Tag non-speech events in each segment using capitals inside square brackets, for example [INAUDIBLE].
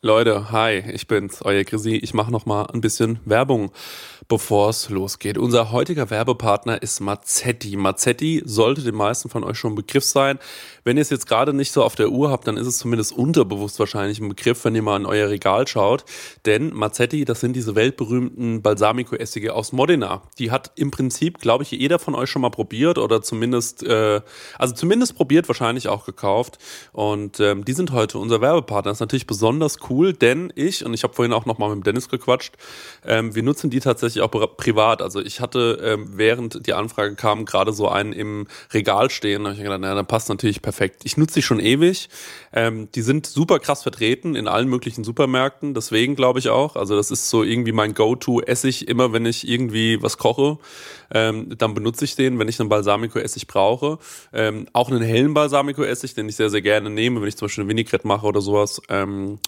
Leute, hi, ich bin's, euer Chrissy. Ich mache noch mal ein bisschen Werbung bevor es losgeht. Unser heutiger Werbepartner ist Mazzetti. Mazzetti sollte den meisten von euch schon ein Begriff sein. Wenn ihr es jetzt gerade nicht so auf der Uhr habt, dann ist es zumindest unterbewusst wahrscheinlich ein Begriff, wenn ihr mal in euer Regal schaut. Denn Mazzetti, das sind diese weltberühmten Balsamico-Essige aus Modena. Die hat im Prinzip, glaube ich, jeder von euch schon mal probiert oder zumindest, äh, also zumindest probiert, wahrscheinlich auch gekauft. Und ähm, die sind heute unser Werbepartner. Das ist natürlich besonders cool, denn ich, und ich habe vorhin auch noch mal mit Dennis gequatscht, ähm, wir nutzen die tatsächlich auch privat. Also ich hatte, ähm, während die Anfrage kam, gerade so einen im Regal stehen. Da habe ich gedacht, naja, dann passt natürlich perfekt. Ich nutze die schon ewig. Ähm, die sind super krass vertreten in allen möglichen Supermärkten. Deswegen glaube ich auch. Also das ist so irgendwie mein Go-To-Essig. Immer wenn ich irgendwie was koche, ähm, dann benutze ich den, wenn ich einen Balsamico-Essig brauche. Ähm, auch einen hellen Balsamico-Essig, den ich sehr, sehr gerne nehme, wenn ich zum Beispiel eine Vinaigrette mache oder sowas. Ähm,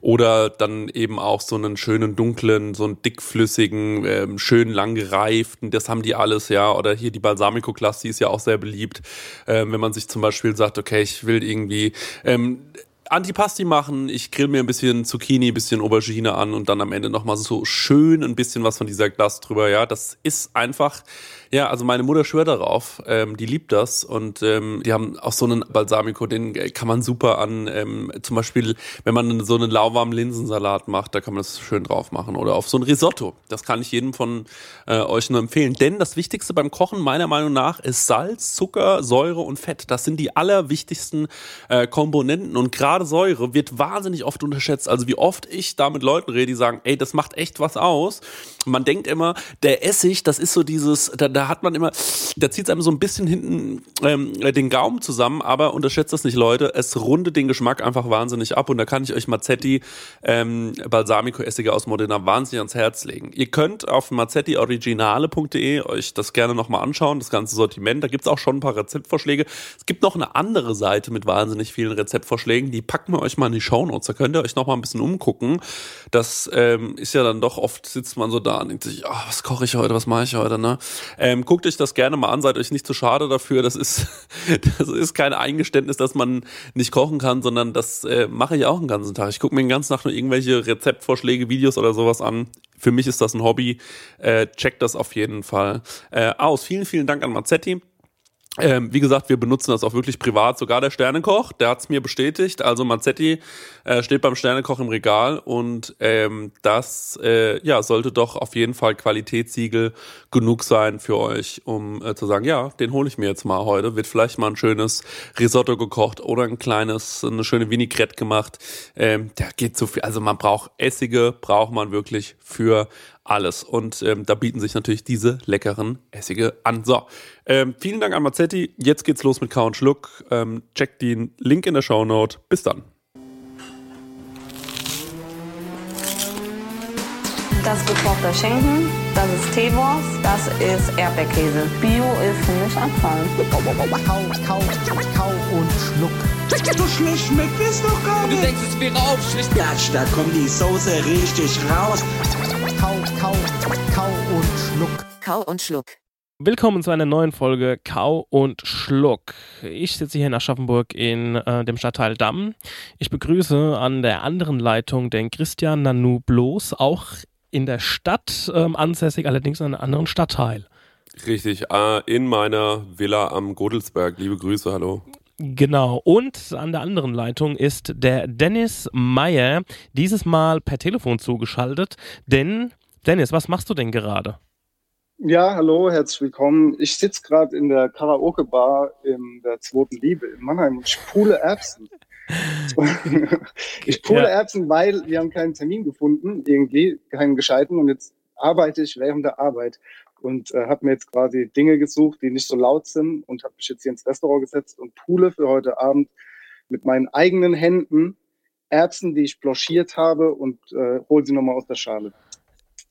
oder dann eben auch so einen schönen dunklen, so einen dickflüssigen, ähm, schön lang gereiften, das haben die alles, ja. Oder hier die Balsamico-Klasse, die ist ja auch sehr beliebt. Ähm, wenn man sich zum Beispiel sagt, okay, ich will irgendwie ähm, Antipasti machen, ich grill mir ein bisschen Zucchini, ein bisschen Aubergine an und dann am Ende nochmal so schön ein bisschen was von dieser Glas drüber, ja. Das ist einfach ja, also meine Mutter schwört darauf, ähm, die liebt das und ähm, die haben auch so einen Balsamico, den kann man super an, ähm, zum Beispiel, wenn man so einen lauwarmen Linsensalat macht, da kann man das schön drauf machen oder auf so ein Risotto. Das kann ich jedem von äh, euch nur empfehlen. Denn das Wichtigste beim Kochen meiner Meinung nach ist Salz, Zucker, Säure und Fett. Das sind die allerwichtigsten äh, Komponenten und gerade Säure wird wahnsinnig oft unterschätzt. Also wie oft ich da mit Leuten rede, die sagen, ey, das macht echt was aus. Man denkt immer, der Essig, das ist so dieses, da, da hat man immer, da zieht es einem so ein bisschen hinten ähm, den Gaumen zusammen, aber unterschätzt das nicht, Leute. Es rundet den Geschmack einfach wahnsinnig ab und da kann ich euch Mazzetti ähm, Balsamico-Essige aus Modena wahnsinnig ans Herz legen. Ihr könnt auf mazzettioriginale.de euch das gerne nochmal anschauen, das ganze Sortiment. Da gibt es auch schon ein paar Rezeptvorschläge. Es gibt noch eine andere Seite mit wahnsinnig vielen Rezeptvorschlägen. Die packen wir euch mal in die Shownotes. Da könnt ihr euch nochmal ein bisschen umgucken. Das ähm, ist ja dann doch oft, sitzt man so da und denkt sich, oh, was koche ich heute, was mache ich heute, ne? Ähm, guckt euch das gerne mal an, seid euch nicht zu schade dafür. Das ist, [LAUGHS] das ist kein Eingeständnis, dass man nicht kochen kann, sondern das äh, mache ich auch den ganzen Tag. Ich gucke mir den ganzen Tag nur irgendwelche Rezeptvorschläge, Videos oder sowas an. Für mich ist das ein Hobby. Äh, checkt das auf jeden Fall äh, aus. Vielen, vielen Dank an Mazzetti. Ähm, wie gesagt, wir benutzen das auch wirklich privat. Sogar der Sternekoch, der hat es mir bestätigt. Also Mazzetti äh, steht beim Sternekoch im Regal und ähm, das äh, ja sollte doch auf jeden Fall Qualitätssiegel genug sein für euch, um äh, zu sagen, ja, den hole ich mir jetzt mal heute. Wird vielleicht mal ein schönes Risotto gekocht oder ein kleines, eine schöne Vinaigrette gemacht. Ähm, der geht zu viel. Also man braucht Essige, braucht man wirklich für alles. Und ähm, da bieten sich natürlich diese leckeren Essige an. So, ähm, vielen Dank an Mazzetti. Jetzt geht's los mit Kau und Schluck. Ähm, checkt den Link in der Shownote. Bis dann. Das ist gekochter Schinken, das ist Teewurst, das ist Erdbeerkäse. Bio ist für mich Abfall. Kau, kau, kau und schluck. So schlecht schmeckt es doch gar nicht. Du denkst, es wäre aufschlicht. Ja, da kommt die Soße richtig raus. Kau, kau, kau und schluck. Kau und Schluck. Willkommen zu einer neuen Folge Kau und Schluck. Ich sitze hier in Aschaffenburg in äh, dem Stadtteil Damm. Ich begrüße an der anderen Leitung den Christian Nanu Bloß, auch in der Stadt ähm, ansässig, allerdings in einem anderen Stadtteil. Richtig, äh, in meiner Villa am Godelsberg. Liebe Grüße, hallo. Genau. Und an der anderen Leitung ist der Dennis Meyer, dieses Mal per Telefon zugeschaltet. Denn, Dennis, was machst du denn gerade? Ja, hallo, herzlich willkommen. Ich sitze gerade in der Karaoke-Bar in der zweiten Liebe in Mannheim und ich pule Erbsen. [LAUGHS] ich pule ja. Erbsen, weil wir haben keinen Termin gefunden, irgendwie keinen gescheiten und jetzt arbeite ich während der Arbeit und äh, habe mir jetzt quasi Dinge gesucht, die nicht so laut sind und habe mich jetzt hier ins Restaurant gesetzt und pule für heute Abend mit meinen eigenen Händen Erbsen, die ich blanchiert habe und äh, hole sie nochmal aus der Schale.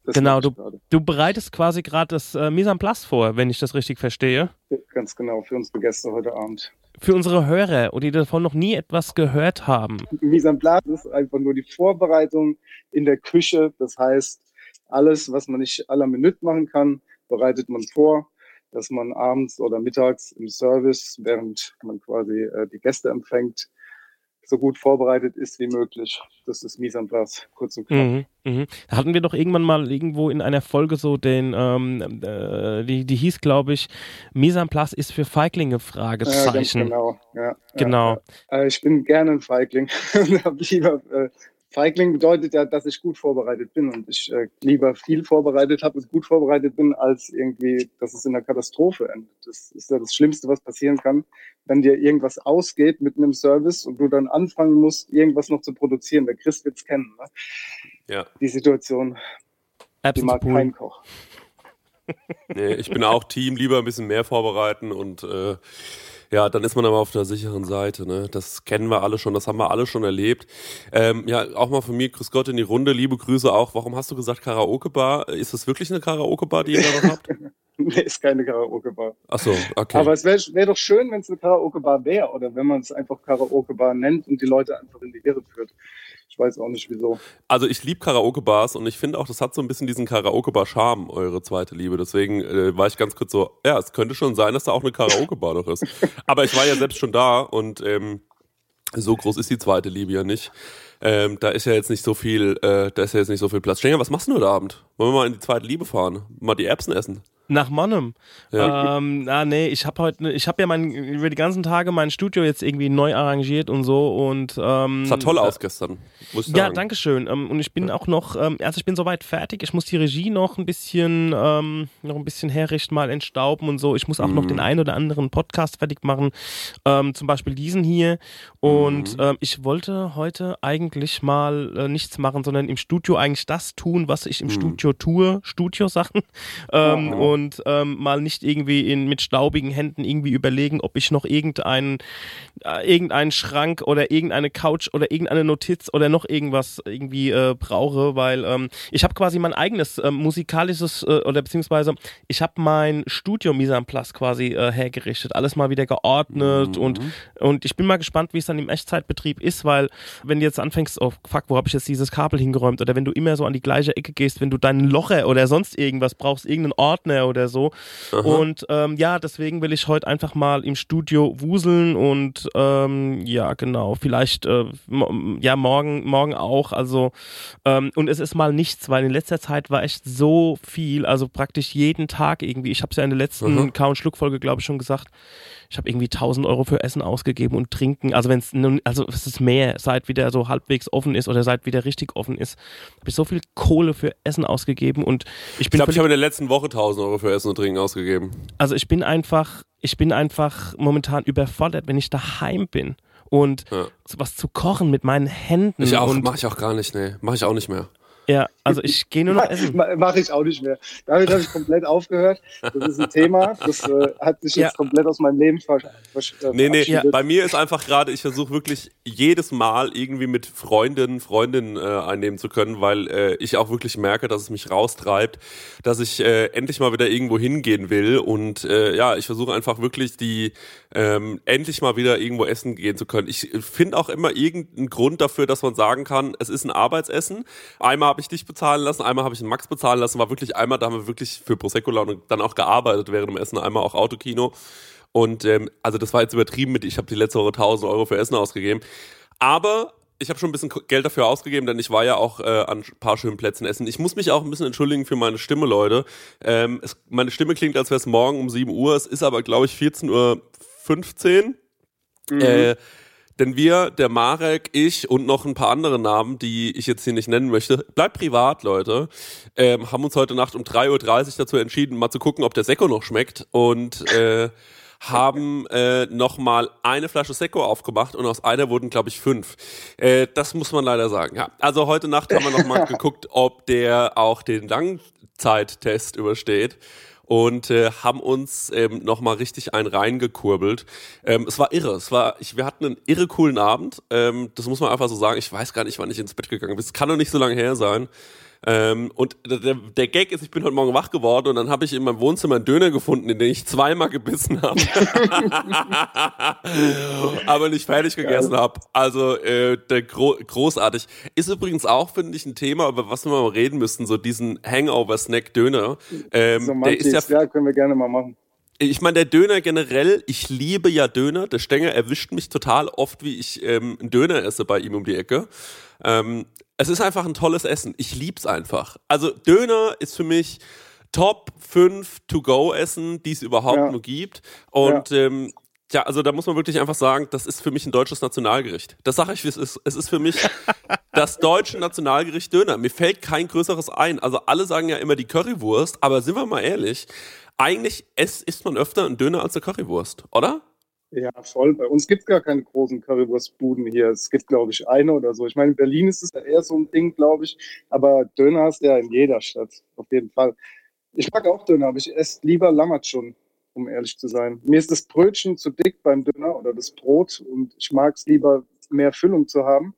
Das genau, du, du, bereitest quasi gerade das äh, Mise en place vor, wenn ich das richtig verstehe. Ganz genau, für unsere Gäste heute Abend. Für unsere Hörer, die davon noch nie etwas gehört haben. Mise en place ist einfach nur die Vorbereitung in der Küche. Das heißt, alles, was man nicht la Minute machen kann, bereitet man vor, dass man abends oder mittags im Service, während man quasi äh, die Gäste empfängt, so gut vorbereitet ist wie möglich. Das ist mise en place, kurz und knapp. Mhm, mh. Da hatten wir doch irgendwann mal irgendwo in einer Folge so den, ähm, äh, die, die hieß, glaube ich, mise en place ist für Feiglinge, Fragezeichen. Ja, genau, ja. Genau. Ja, äh, ich bin gerne ein Feigling. [LAUGHS] habe lieber äh, Feigling bedeutet ja, dass ich gut vorbereitet bin und ich äh, lieber viel vorbereitet habe und gut vorbereitet bin, als irgendwie, dass es in einer Katastrophe endet. Das ist ja das Schlimmste, was passieren kann, wenn dir irgendwas ausgeht mit einem Service und du dann anfangen musst, irgendwas noch zu produzieren. Der Chris wird es kennen. Ne? Ja. Die Situation, Absolut die mag kein Koch. Nee, ich bin auch Team, lieber ein bisschen mehr vorbereiten und äh, ja, dann ist man aber auf der sicheren Seite. Ne? Das kennen wir alle schon, das haben wir alle schon erlebt. Ähm, ja, auch mal von mir, Grüß Gott in die Runde, liebe Grüße auch. Warum hast du gesagt Karaoke-Bar? Ist das wirklich eine Karaoke-Bar, die ihr da noch habt? [LAUGHS] nee, ist keine Karaoke-Bar. Ach so, okay. Aber es wäre wär doch schön, wenn es eine Karaoke-Bar wäre oder wenn man es einfach Karaoke-Bar nennt und die Leute einfach in die Irre führt. Ich weiß auch nicht wieso. Also ich liebe Karaoke-Bars und ich finde auch, das hat so ein bisschen diesen Karaoke-Bar-Charme, eure zweite Liebe. Deswegen äh, war ich ganz kurz so, ja, es könnte schon sein, dass da auch eine Karaoke-Bar noch ist. [LAUGHS] Aber ich war ja selbst schon da und ähm, so groß ist die zweite Liebe ja nicht. Ähm, da ist ja jetzt nicht so viel, äh, da ist ja jetzt nicht so viel Platz. Stenger, was machst du heute Abend? Wollen wir mal in die zweite Liebe fahren? Mal die Erbsen essen? Nach Monnem. Ja. Ähm, ah, nee, ich habe heute, ich habe ja mein, über die ganzen Tage mein Studio jetzt irgendwie neu arrangiert und so und. Ähm, sah toll aus gestern. Muss ich ja, sagen. danke schön. Ähm, und ich bin ja. auch noch, ähm, also ich bin soweit fertig. Ich muss die Regie noch ein bisschen, ähm, noch ein bisschen herrichten, mal entstauben und so. Ich muss auch mhm. noch den einen oder anderen Podcast fertig machen, ähm, zum Beispiel diesen hier. Und mhm. ich wollte heute eigentlich mal äh, nichts machen, sondern im Studio eigentlich das tun, was ich im mhm. Studio tue, Studiosachen. Ähm, ja. Und und ähm, mal nicht irgendwie in, mit staubigen Händen irgendwie überlegen, ob ich noch irgendeinen, äh, irgendeinen Schrank oder irgendeine Couch oder irgendeine Notiz oder noch irgendwas irgendwie äh, brauche, weil ähm, ich habe quasi mein eigenes äh, musikalisches äh, oder beziehungsweise ich habe mein Studio Mise en place quasi äh, hergerichtet, alles mal wieder geordnet mhm. und, und ich bin mal gespannt, wie es dann im Echtzeitbetrieb ist, weil wenn du jetzt anfängst, oh fuck, wo habe ich jetzt dieses Kabel hingeräumt oder wenn du immer so an die gleiche Ecke gehst, wenn du deinen Locher oder sonst irgendwas brauchst, irgendeinen Ordner oder so. Aha. Und ähm, ja, deswegen will ich heute einfach mal im Studio wuseln und ähm, ja, genau, vielleicht äh, ja morgen, morgen auch. Also ähm, und es ist mal nichts, weil in letzter Zeit war echt so viel, also praktisch jeden Tag irgendwie. Ich habe es ja in der letzten mhm. Kau- und Schluckfolge, glaube ich, schon gesagt ich habe irgendwie 1000 Euro für Essen ausgegeben und Trinken. Also wenn es nun, also es ist mehr, seit wieder so halbwegs offen ist oder seit wieder richtig offen ist, habe ich so viel Kohle für Essen ausgegeben und ich bin. Ich glaube, ich habe in der letzten Woche 1000 Euro für Essen und Trinken ausgegeben. Also ich bin einfach, ich bin einfach momentan überfordert, wenn ich daheim bin und ja. was zu kochen mit meinen Händen. Ich auch, mache ich auch gar nicht, nee, mache ich auch nicht mehr. Ja, also ich gehe nur noch [LAUGHS] essen. Mache ich auch nicht mehr. Damit habe ich komplett aufgehört. Das ist ein Thema, das äh, hat sich jetzt ja. komplett aus meinem Leben ver äh, Nee, nee, ja. bei mir ist einfach gerade, ich versuche wirklich jedes Mal irgendwie mit Freundinnen, Freundinnen äh, einnehmen zu können, weil äh, ich auch wirklich merke, dass es mich raustreibt, dass ich äh, endlich mal wieder irgendwo hingehen will und äh, ja, ich versuche einfach wirklich die ähm, endlich mal wieder irgendwo essen gehen zu können. Ich finde auch immer irgendeinen Grund dafür, dass man sagen kann, es ist ein Arbeitsessen. Einmal habe ich dich bezahlen lassen, einmal habe ich den Max bezahlen lassen, war wirklich einmal, da haben wir wirklich für Prosecco Laune dann auch gearbeitet während dem Essen, einmal auch Autokino. Und ähm, also das war jetzt übertrieben mit, ich habe die letzte Woche 1000 Euro für Essen ausgegeben. Aber ich habe schon ein bisschen Geld dafür ausgegeben, denn ich war ja auch äh, an ein paar schönen Plätzen essen. Ich muss mich auch ein bisschen entschuldigen für meine Stimme, Leute. Ähm, es, meine Stimme klingt, als wäre es morgen um 7 Uhr. Es ist aber, glaube ich, 14.15 Uhr. Mhm. Äh, denn wir, der Marek, ich und noch ein paar andere Namen, die ich jetzt hier nicht nennen möchte, bleibt privat, Leute, ähm, haben uns heute Nacht um 3.30 Uhr dazu entschieden, mal zu gucken, ob der Sekko noch schmeckt und äh, haben äh, nochmal eine Flasche Sekko aufgemacht und aus einer wurden, glaube ich, fünf. Äh, das muss man leider sagen, ja. Also heute Nacht haben wir nochmal [LAUGHS] geguckt, ob der auch den Langzeittest übersteht. Und äh, haben uns ähm, nochmal richtig einen reingekurbelt. Ähm, es war irre. Es war, ich, wir hatten einen irre coolen Abend. Ähm, das muss man einfach so sagen. Ich weiß gar nicht, wann ich ins Bett gegangen bin. Es kann doch nicht so lange her sein. Ähm, und der, der Gag ist, ich bin heute Morgen wach geworden und dann habe ich in meinem Wohnzimmer einen Döner gefunden, in den ich zweimal gebissen habe. [LAUGHS] aber nicht fertig gegessen habe. Also äh, der gro großartig. Ist übrigens auch, finde ich, ein Thema, über was wir mal reden müssen, so diesen Hangover-Snack-Döner. Ähm, so der ist ja, ja, können wir gerne mal machen. Ich meine, der Döner generell, ich liebe ja Döner. Der Stenger erwischt mich total oft, wie ich ähm, einen Döner esse bei ihm um die Ecke. Ähm, es ist einfach ein tolles Essen. Ich lieb's einfach. Also Döner ist für mich Top 5 To-Go-Essen, die es überhaupt ja. nur gibt. Und ja. ähm, ja, also da muss man wirklich einfach sagen, das ist für mich ein deutsches Nationalgericht. Das sage ich, wie es ist. Es ist für mich [LAUGHS] das deutsche Nationalgericht Döner. Mir fällt kein größeres ein. Also alle sagen ja immer die Currywurst, aber sind wir mal ehrlich, eigentlich isst man öfter einen Döner als eine Currywurst, oder? Ja, voll. Bei uns gibt es gar keine großen Currywurstbuden hier. Es gibt, glaube ich, eine oder so. Ich meine, in Berlin ist es ja eher so ein Ding, glaube ich. Aber Döner hast du ja in jeder Stadt, auf jeden Fall. Ich mag auch Döner, aber ich esse lieber Lammertschun, um ehrlich zu sein. Mir ist das Brötchen zu dick beim Döner oder das Brot und ich mag es lieber, mehr Füllung zu haben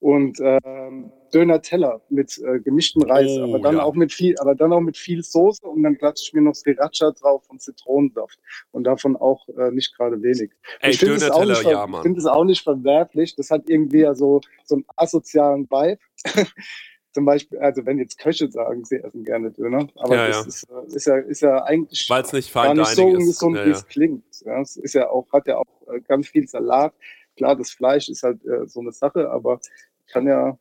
und ähm, Döner-Teller mit äh, gemischten Reis, oh, aber dann ja. auch mit viel, aber dann auch mit viel Soße und dann klatsche ich mir noch Sriracha drauf und Zitronensaft und davon auch äh, nicht gerade wenig. Ey, ich finde es auch, nicht, ja, find es auch nicht verwerflich. Das hat irgendwie ja so so einen asozialen Vibe. [LAUGHS] Zum Beispiel, also wenn jetzt Köche sagen, sie essen gerne Döner, aber ja, das ja. Ist, äh, ist, ja ist ja eigentlich nicht gar nicht so ungesund, wie es klingt. Ja, es ist ja auch hat ja auch äh, ganz viel Salat. Klar, das Fleisch ist halt äh, so eine Sache, aber kann ja,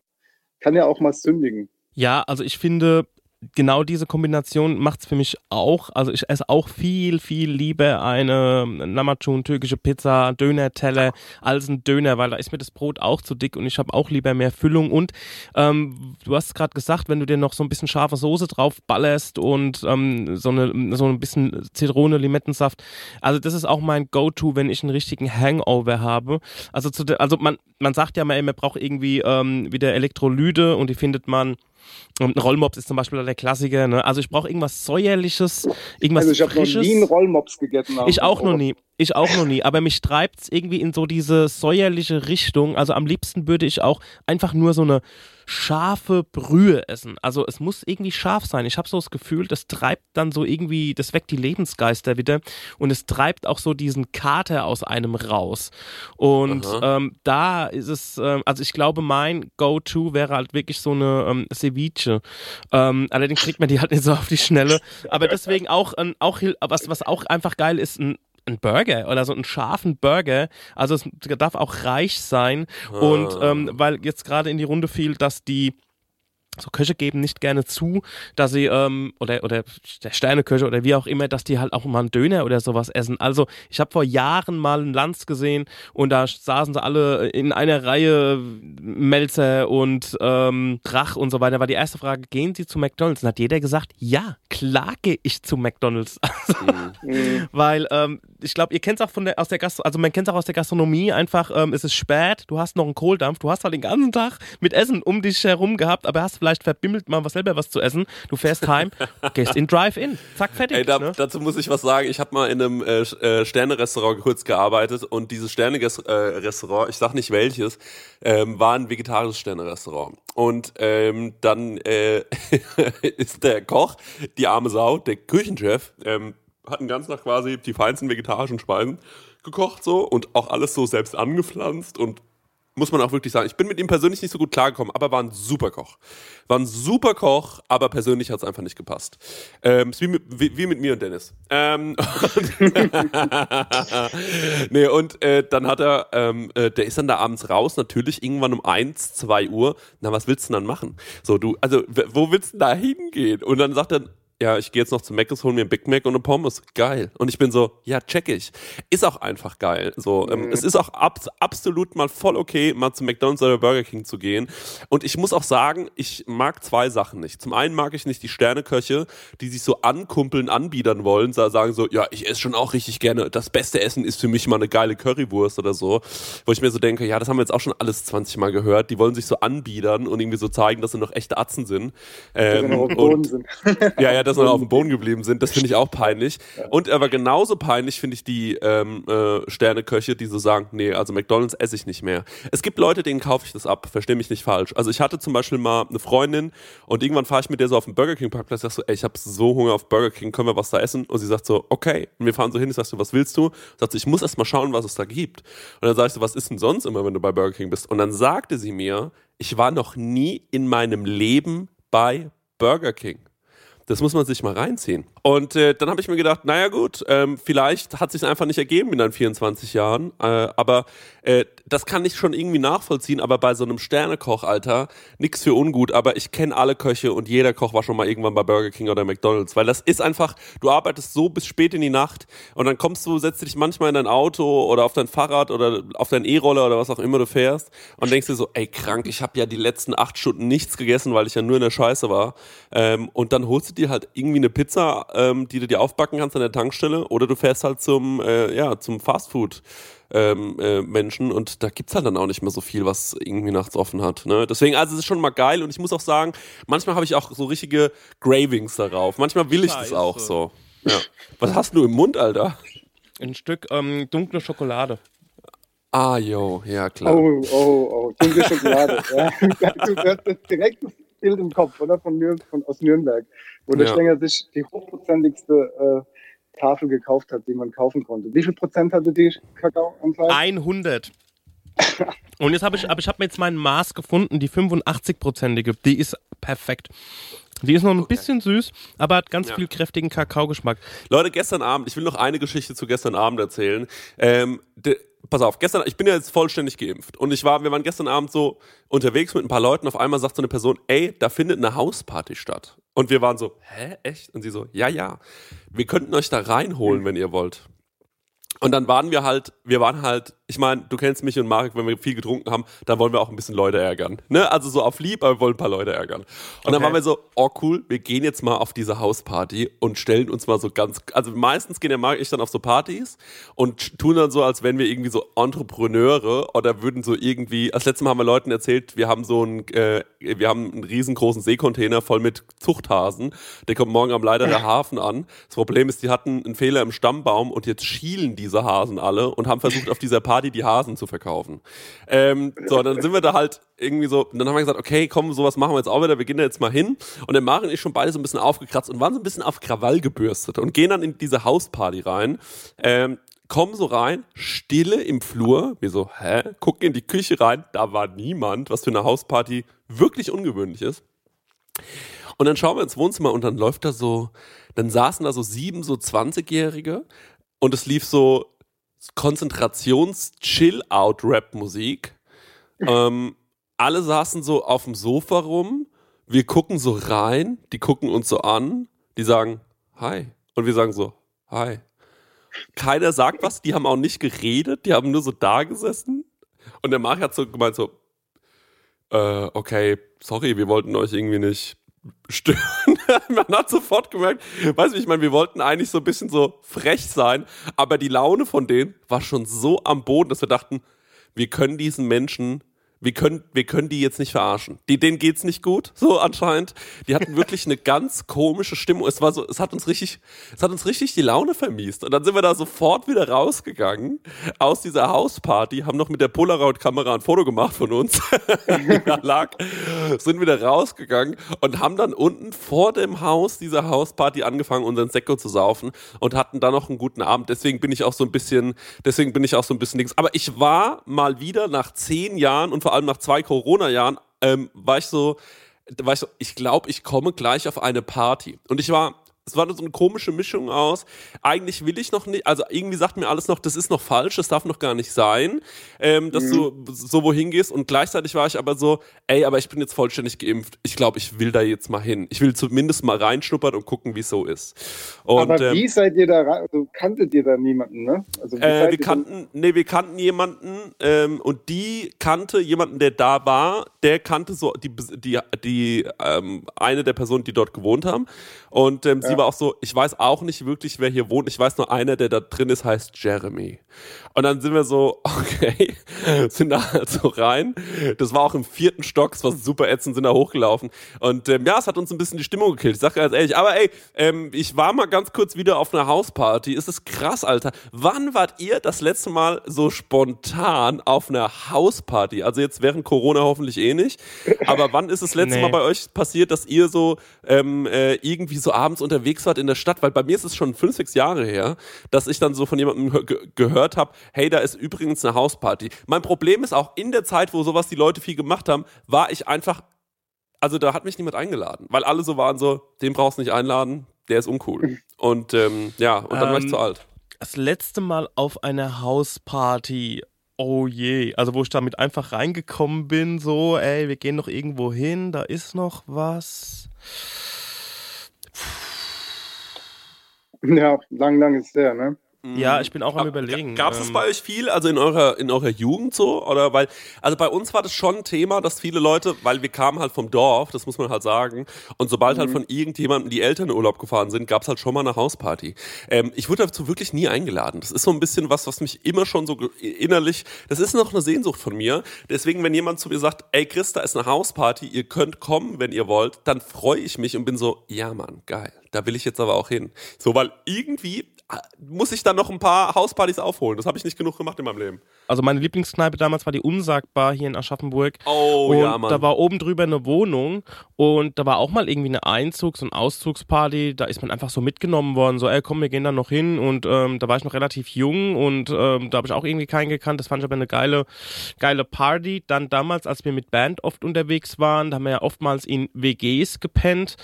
kann ja auch mal sündigen. Ja, also ich finde, genau diese Kombination macht es für mich auch. Also ich esse auch viel, viel lieber eine Namachun, türkische Pizza, Döner-Teller als ein Döner, weil da ist mir das Brot auch zu dick und ich habe auch lieber mehr Füllung. Und ähm, du hast gerade gesagt, wenn du dir noch so ein bisschen scharfe Soße drauf ballerst und ähm, so, eine, so ein bisschen Zitrone, Limettensaft. Also das ist auch mein Go-To, wenn ich einen richtigen Hangover habe. Also, zu de, also man, man sagt ja mal, man braucht irgendwie ähm, wieder Elektrolyte und die findet man und ein Rollmops ist zum Beispiel der Klassiker. Ne? Also ich brauche irgendwas säuerliches, irgendwas Also ich habe noch nie einen Rollmops gegessen. Ich auch noch nie. Ich auch noch nie. Aber mich treibt es irgendwie in so diese säuerliche Richtung. Also am liebsten würde ich auch einfach nur so eine scharfe Brühe essen. Also es muss irgendwie scharf sein. Ich habe so das Gefühl, das treibt dann so irgendwie, das weckt die Lebensgeister wieder und es treibt auch so diesen Kater aus einem raus. Und ähm, da ist es, äh, also ich glaube, mein Go-To wäre halt wirklich so eine ähm, Ceviche. Ähm, allerdings kriegt man die halt nicht so auf die Schnelle. Aber deswegen auch, ähm, auch was, was auch einfach geil ist, ein ein Burger oder so einen scharfen Burger. Also es darf auch reich sein. Ah. Und ähm, weil jetzt gerade in die Runde fiel, dass die so Köche geben nicht gerne zu, dass sie, ähm, oder, oder der Sterneköche oder wie auch immer, dass die halt auch mal einen Döner oder sowas essen. Also ich habe vor Jahren mal einen Lanz gesehen und da saßen sie alle in einer Reihe Melzer und ähm, Rach und so weiter. War die erste Frage, gehen sie zu McDonalds? Und hat jeder gesagt, ja, klar gehe ich zu McDonalds. [LAUGHS] Also, mhm. Weil ähm, ich glaube, ihr kennt es auch von der, aus der Gastro also man kennt es auch aus der Gastronomie, einfach ähm, es ist spät, du hast noch einen Kohldampf, du hast halt den ganzen Tag mit Essen um dich herum gehabt, aber hast vielleicht verbimmelt mal was selber was zu essen. Du fährst heim, [LAUGHS] gehst in Drive-In, zack, fertig. Ey, da, ne? Dazu muss ich was sagen. Ich habe mal in einem äh, äh, Sterne-Restaurant kurz gearbeitet und dieses Sterne-Restaurant, ich sag nicht welches, ähm, war ein vegetarisches Sterne-Restaurant. Und ähm, dann äh, [LAUGHS] ist der Koch, die arme Sau, der Küchenchef, ähm, hat den ganzen Tag quasi die feinsten vegetarischen Speisen gekocht so und auch alles so selbst angepflanzt und muss man auch wirklich sagen, ich bin mit ihm persönlich nicht so gut klargekommen, aber war ein super Koch. War ein super Koch, aber persönlich hat es einfach nicht gepasst. Ähm, wie, mit, wie, wie, mit mir und Dennis. Ähm, und [LAUGHS] nee, und äh, dann hat er, ähm, äh, der ist dann da abends raus, natürlich irgendwann um eins, zwei Uhr. Na, was willst du denn dann machen? So, du, also, wo willst du denn da hingehen? Und dann sagt er, ja, ich gehe jetzt noch zu Mc's, hol mir ein Big Mac und eine Pommes. Geil. Und ich bin so, ja, check ich. Ist auch einfach geil. So, ähm, mhm. es ist auch ab, absolut mal voll okay, mal zu McDonald's oder Burger King zu gehen. Und ich muss auch sagen, ich mag zwei Sachen nicht. Zum einen mag ich nicht die Sterneköche, die sich so ankumpeln, anbiedern wollen, sagen so, ja, ich esse schon auch richtig gerne. Das beste Essen ist für mich mal eine geile Currywurst oder so. Wo ich mir so denke, ja, das haben wir jetzt auch schon alles 20 Mal gehört. Die wollen sich so anbiedern und irgendwie so zeigen, dass sie noch echte Atzen sind. Ähm, und, sind. [LAUGHS] ja, ja, dass wir auf dem Boden geblieben sind. Das finde ich auch peinlich. Und aber genauso peinlich finde ich die ähm, äh, Sterneköche, die so sagen, nee, also McDonalds esse ich nicht mehr. Es gibt Leute, denen kaufe ich das ab. Verstehe mich nicht falsch. Also ich hatte zum Beispiel mal eine Freundin und irgendwann fahre ich mit der so auf den Burger King Parkplatz. Sag so, ey, ich habe so Hunger auf Burger King. Können wir was da essen? Und sie sagt so, okay. Und wir fahren so hin. Ich sag so, was willst du? Sagt so, ich muss erst mal schauen, was es da gibt. Und dann sage ich so, was ist denn sonst immer, wenn du bei Burger King bist? Und dann sagte sie mir, ich war noch nie in meinem Leben bei Burger King. Das muss man sich mal reinziehen. Und äh, dann habe ich mir gedacht, naja gut, ähm, vielleicht hat sich einfach nicht ergeben in deinen 24 Jahren, äh, aber äh, das kann ich schon irgendwie nachvollziehen, aber bei so einem Sternekoch, Alter, nix für ungut, aber ich kenne alle Köche und jeder Koch war schon mal irgendwann bei Burger King oder McDonalds, weil das ist einfach, du arbeitest so bis spät in die Nacht und dann kommst du, setzt dich manchmal in dein Auto oder auf dein Fahrrad oder auf dein E-Roller oder was auch immer du fährst und denkst dir so, ey krank, ich habe ja die letzten acht Stunden nichts gegessen, weil ich ja nur in der Scheiße war. Ähm, und dann holst du dir halt irgendwie eine Pizza, ähm, die du dir aufbacken kannst an der Tankstelle oder du fährst halt zum, äh, ja, zum Fastfood ähm, äh, Menschen und da gibt's halt dann auch nicht mehr so viel, was irgendwie nachts offen hat. Ne? Deswegen, also es ist schon mal geil und ich muss auch sagen, manchmal habe ich auch so richtige Gravings darauf. Manchmal will ich Scheiße. das auch so. Ja. Was hast du im Mund, Alter? Ein Stück ähm, dunkle Schokolade. Ah, yo, ja klar. Oh, oh, oh, dunkle Schokolade. [LAUGHS] ja. Du hast das direkt das Bild im Kopf, oder? Von, von aus Nürnberg, wo der Ja. Stenger sich die hochprozentigste äh, Tafel gekauft hat, die man kaufen konnte. Wie viel Prozent hatte die Kakaoanteil? [LAUGHS] 100. Und jetzt habe ich, aber ich habe mir jetzt mein Maß gefunden, die 85-prozentige. Die ist perfekt. Die ist noch ein bisschen süß, aber hat ganz Ja. viel kräftigen Kakaogeschmack. Leute, gestern Abend, ich will noch eine Geschichte zu gestern Abend erzählen. Ähm, pass auf, gestern, ich bin ja jetzt vollständig geimpft und ich war, wir waren gestern Abend so unterwegs mit ein paar Leuten. Auf einmal sagt so eine Person, ey, da findet eine Hausparty statt. Und wir waren so, hä, echt? Und sie so, ja, ja, wir könnten euch da reinholen, wenn ihr wollt. Und dann waren wir halt, wir waren halt, ich meine, du kennst mich und Marek, wenn wir viel getrunken haben, dann wollen wir auch ein bisschen Leute ärgern. Ne? Also so auf lieb, aber wir wollen ein paar Leute ärgern. Und dann Okay. waren wir so, oh cool, wir gehen jetzt mal auf diese Hausparty und stellen uns mal so ganz, also meistens gehen der Marek und ich dann auf so Partys und tun dann so, als wären wir irgendwie so Entrepreneure oder würden so irgendwie, als letztes Mal haben wir Leuten erzählt, wir haben so einen, äh, wir haben einen riesengroßen Seekontainer voll mit Zuchthasen. Der kommt morgen am Leiter der Hafen an. Das Problem ist, die hatten einen Fehler im Stammbaum und jetzt schielen diese Hasen alle und haben versucht, auf dieser Party die Hasen zu verkaufen. Ähm, so, dann sind wir da halt irgendwie so, und dann haben wir gesagt, okay, komm, sowas machen wir jetzt auch wieder, wir gehen da jetzt mal hin. Und der Maren ist schon beide so ein bisschen aufgekratzt und waren so ein bisschen auf Krawall gebürstet und gehen dann in diese Hausparty rein. Ähm, kommen so rein, Stille im Flur. Wir so, hä? Gucken in die Küche rein, da war niemand, was für eine Hausparty wirklich ungewöhnlich ist. Und dann schauen wir ins Wohnzimmer und dann läuft da so, dann saßen da so sieben, so 20-Jährige und es lief so Konzentrations-Chill-Out-Rap-Musik. Ähm, alle saßen so auf dem Sofa rum, wir gucken so rein, die gucken uns so an, die sagen, hi. Und wir sagen so, hi. Keiner sagt was, die haben auch nicht geredet, die haben nur so da gesessen. Und der Marc hat so gemeint so, äh, okay, sorry, wir wollten euch irgendwie nicht [LAUGHS] stören. [LAUGHS] Man hat sofort gemerkt, weißt du, ich meine, wir wollten eigentlich so ein bisschen so frech sein, aber die Laune von denen war schon so am Boden, dass wir dachten, wir können diesen Menschen, wir können, wir können die jetzt nicht verarschen. Die, denen geht's nicht gut, so anscheinend. Die hatten wirklich eine ganz komische Stimmung. Es war so, es hat uns richtig, es hat uns richtig die Laune vermiest. Und dann sind wir da sofort wieder rausgegangen aus dieser Hausparty, haben noch mit der Polaroid-Kamera ein Foto gemacht von uns, [LAUGHS] die da lag, sind wieder rausgegangen und haben dann unten vor dem Haus dieser Hausparty angefangen, unseren Sekko zu saufen und hatten dann noch einen guten Abend. Deswegen bin ich auch so ein bisschen, deswegen bin ich auch so ein bisschen links. Aber ich war mal wieder nach zehn Jahren und vor allem nach zwei Corona-Jahren, ähm, war ich so, war ich so, ich glaube, ich komme gleich auf eine Party. Und ich war, es war so eine komische Mischung aus. Eigentlich will ich noch nicht, also irgendwie sagt mir alles noch, das ist noch falsch, das darf noch gar nicht sein, ähm, dass du so wohin gehst. Und gleichzeitig war ich aber so, ey, aber ich bin jetzt vollständig geimpft. Ich glaube, ich will da jetzt mal hin. Ich will zumindest mal reinschnuppern und gucken, wie es so ist. Und, Aber ähm, wie seid ihr da rein? Also kanntet ihr da niemanden, ne? Also äh, wir kannten, nee, wir kannten jemanden ähm, und die kannte jemanden, der da war. Der kannte so die die die ähm, eine der Personen, die dort gewohnt haben. Und ähm, sie sie war auch so, ich weiß auch nicht wirklich, wer hier wohnt. Ich weiß nur einer, der da drin ist, heißt Jeremy. Und dann sind wir so, [LAUGHS] okay, sind da halt so rein. Das war auch im vierten Stock, es war super ätzend, sind da hochgelaufen. Und ähm, ja, es hat uns ein bisschen die Stimmung gekillt. Ich sag ganz ehrlich, aber ey, ähm, ich war mal ganz kurz wieder auf einer Hausparty. Es ist krass, Alter. Wann wart ihr das letzte Mal so spontan auf einer Hausparty? Also jetzt während Corona hoffentlich eh nicht. Aber wann ist das letzte Nee. Mal bei euch passiert, dass ihr so ähm, äh, irgendwie so abends unterwegs wart in der Stadt? Weil bei mir ist es schon fünf, sechs Jahre her, dass ich dann so von jemandem ge gehört habe, hey, da ist übrigens eine Hausparty. Mein Problem ist auch in der Zeit, wo sowas die Leute viel gemacht haben, war ich einfach, also da hat mich niemand eingeladen, weil alle so waren so, den brauchst du nicht einladen, der ist uncool. Und ähm, ja, und dann war ich Ähm, zu alt. Das letzte Mal auf einer Hausparty. Oh je. Also, wo ich damit einfach reingekommen bin, so, ey, wir gehen noch irgendwo hin, da ist noch was. Ja, lang, lang ist der, ne? Ja, ich bin auch am Überlegen. Gab es das ähm, bei euch viel, also in eurer, in eurer Jugend so? Oder weil, also bei uns war das schon ein Thema, dass viele Leute, weil wir kamen halt vom Dorf, das muss man halt sagen, und sobald halt von irgendjemandem die Eltern in Urlaub gefahren sind, gab es halt schon mal eine Hausparty. Ähm, ich wurde dazu wirklich nie eingeladen. Das ist so ein bisschen was, was mich immer schon so innerlich, das ist noch eine Sehnsucht von mir. Deswegen, wenn jemand zu mir sagt, ey Chris, da ist eine Hausparty, ihr könnt kommen, wenn ihr wollt, dann freue ich mich und bin so, ja Mann, geil. Da will ich jetzt aber auch hin. So, weil irgendwie muss ich dann noch ein paar Hauspartys aufholen. Das habe ich nicht genug gemacht in meinem Leben. Also, meine Lieblingskneipe damals war die Unsagbar hier in Aschaffenburg. Oh und ja, Mann. da war oben drüber eine Wohnung und da war auch mal irgendwie eine Einzugs- und Auszugsparty. Da ist man einfach so mitgenommen worden, so, ey, komm, wir gehen da noch hin. Und ähm, da war ich noch relativ jung und ähm, da habe ich auch irgendwie keinen gekannt. Das fand ich aber eine geile, geile Party. Dann damals, als wir mit Band oft unterwegs waren, da haben wir ja oftmals in WGs gepennt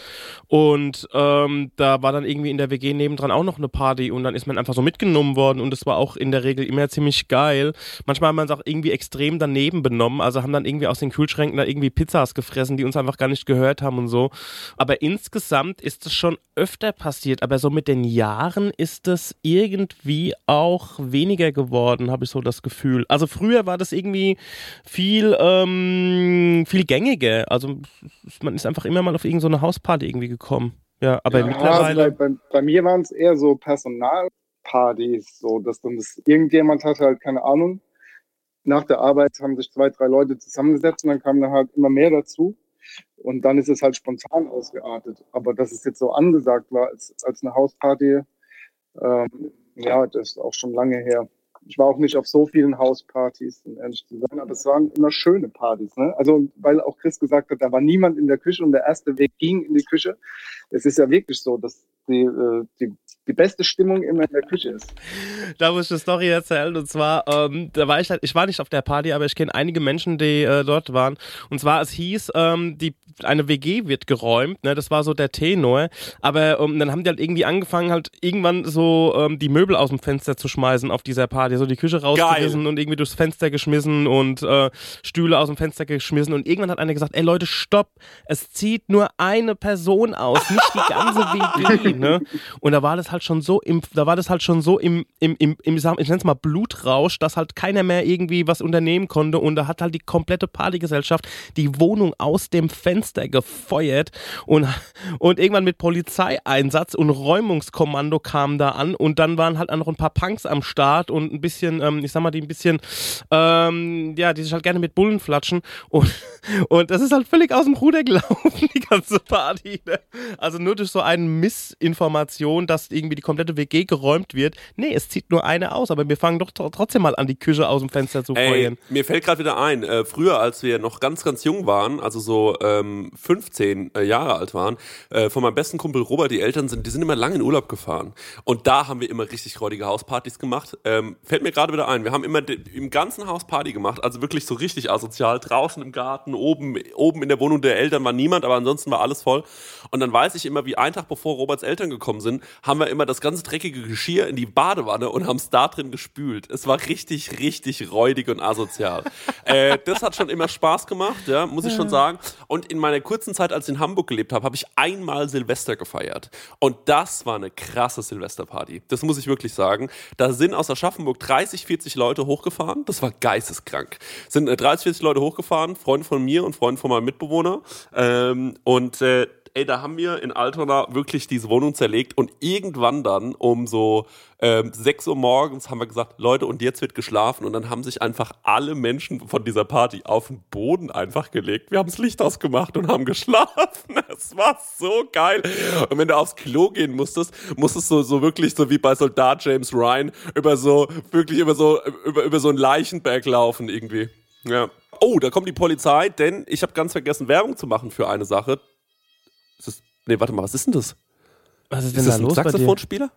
und ähm, da war dann irgendwie in der WG nebendran auch noch eine Party und dann ist man einfach so mitgenommen worden und es war auch in der Regel immer ziemlich geil. Manchmal haben wir uns auch irgendwie extrem daneben benommen, also haben dann irgendwie aus den Kühlschränken da irgendwie Pizzas gefressen, die uns einfach gar nicht gehört haben und so. Aber insgesamt ist es schon öfter passiert, aber so mit den Jahren ist es irgendwie auch weniger geworden, habe ich so das Gefühl. Also früher war das irgendwie viel, ähm, viel gängiger. Also man ist einfach immer mal auf irgendeine so Hausparty irgendwie gekommen. Ja, aber Ja, also mittlerweile. bei, bei, bei mir waren es eher so Personalpartys, so dass dann das irgendjemand hatte halt keine Ahnung. Nach der Arbeit haben sich zwei, drei Leute zusammengesetzt und dann kamen da halt immer mehr dazu. Und dann ist es halt spontan ausgeartet. Aber dass es jetzt so angesagt war als, als eine Hausparty, ähm, ja, das ist auch schon lange her. Ich war auch nicht auf so vielen Hauspartys, um ehrlich zu sein, aber es waren immer schöne Partys. Ne? Also, weil auch Chris gesagt hat, da war niemand in der Küche und der erste Weg ging in die Küche. Es ist ja wirklich so, dass die, äh, die, die beste Stimmung immer in der Küche ist. da muss ich eine Story erzählen. Und zwar, ähm, da war ich halt, ich war nicht auf der Party, aber ich kenne einige Menschen, die äh, dort waren. Und zwar, es hieß, ähm, die, eine WG wird geräumt, ne? Das war so der Tenor. Aber ähm, dann haben die halt irgendwie angefangen, halt irgendwann so ähm, die Möbel aus dem Fenster zu schmeißen auf dieser Party. So die Küche rausgerissen und irgendwie durchs Fenster geschmissen und äh, Stühle aus dem Fenster geschmissen. Und irgendwann hat einer gesagt, ey Leute, stopp, es zieht nur eine Person aus, nicht die ganze WG, ne? Und da war das halt schon so im, da war das halt schon so im, im, im, im ich sag- ich mal Blutrausch, dass halt keiner mehr irgendwie was unternehmen konnte und da hat halt die komplette Partygesellschaft die Wohnung aus dem Fenster gefeuert und, und irgendwann mit Polizeieinsatz und Räumungskommando kam da an und dann waren halt auch noch ein paar Punks am Start und ein bisschen, ähm, ich sag mal, die ein bisschen, ähm, ja, die sich halt gerne mit Bullen flatschen und, und das ist halt völlig aus dem Ruder gelaufen, [LAUGHS] die ganze Party. Ne? Also nur durch so eine Missinformation, dass irgendwie die komplette WG geräumt wird. Nee, es zieht nur eine aus, aber wir fangen doch tr- trotzdem mal an, die Küche aus dem Fenster zu Ey, feuern. mir fällt gerade wieder ein, äh, früher, als wir noch ganz, ganz jung waren, also so ähm, 15 äh, Jahre alt waren, äh, von meinem besten Kumpel Robert, die Eltern sind, die sind immer lange in Urlaub gefahren. Und da haben wir immer richtig räudige Hauspartys gemacht. Ähm, fällt mir gerade wieder ein, wir haben immer im ganzen Haus Party gemacht, also wirklich so richtig asozial, draußen im Garten, oben, oben in der Wohnung der Eltern war niemand, aber ansonsten war alles voll. Und dann weiß ich immer, wie ein Tag bevor Roberts Eltern gekommen sind, haben wir immer das ganze dreckige Geschirr in die Badewanne und haben es da drin gespült. Es war richtig, richtig räudig und asozial. [LAUGHS] äh, das hat schon immer Spaß gemacht, ja, muss ich schon sagen. Und in meiner kurzen Zeit, als ich in Hamburg gelebt habe, habe ich einmal Silvester gefeiert. Und das war eine krasse Silvesterparty. Das muss ich wirklich sagen. Da sind aus Aschaffenburg 30, 40 Leute hochgefahren. Das war geisteskrank. Sind äh, 30, 40 Leute hochgefahren, Freunde von mir und Freunde von meinem Mitbewohner. Ähm, und äh, ey, da haben wir in Altona wirklich diese Wohnung zerlegt und irgendwann dann um so ähm, 6 Uhr morgens haben wir gesagt, Leute, und jetzt wird geschlafen. Und dann haben sich einfach alle Menschen von dieser Party auf den Boden einfach gelegt. Wir haben das Licht ausgemacht und haben geschlafen. [LAUGHS] Es war so geil. Und wenn du aufs Klo gehen musstest, musstest du so wirklich so wie bei Soldat James Ryan über so, wirklich über so, über, über so ein Leichenberg laufen irgendwie. Ja. Oh, da kommt die Polizei, denn ich habe ganz vergessen, Werbung zu machen für eine Sache. Ist das, nee, warte mal, was ist denn das? Was ist Ist denn das da ein los bei dir? Saxophonspieler?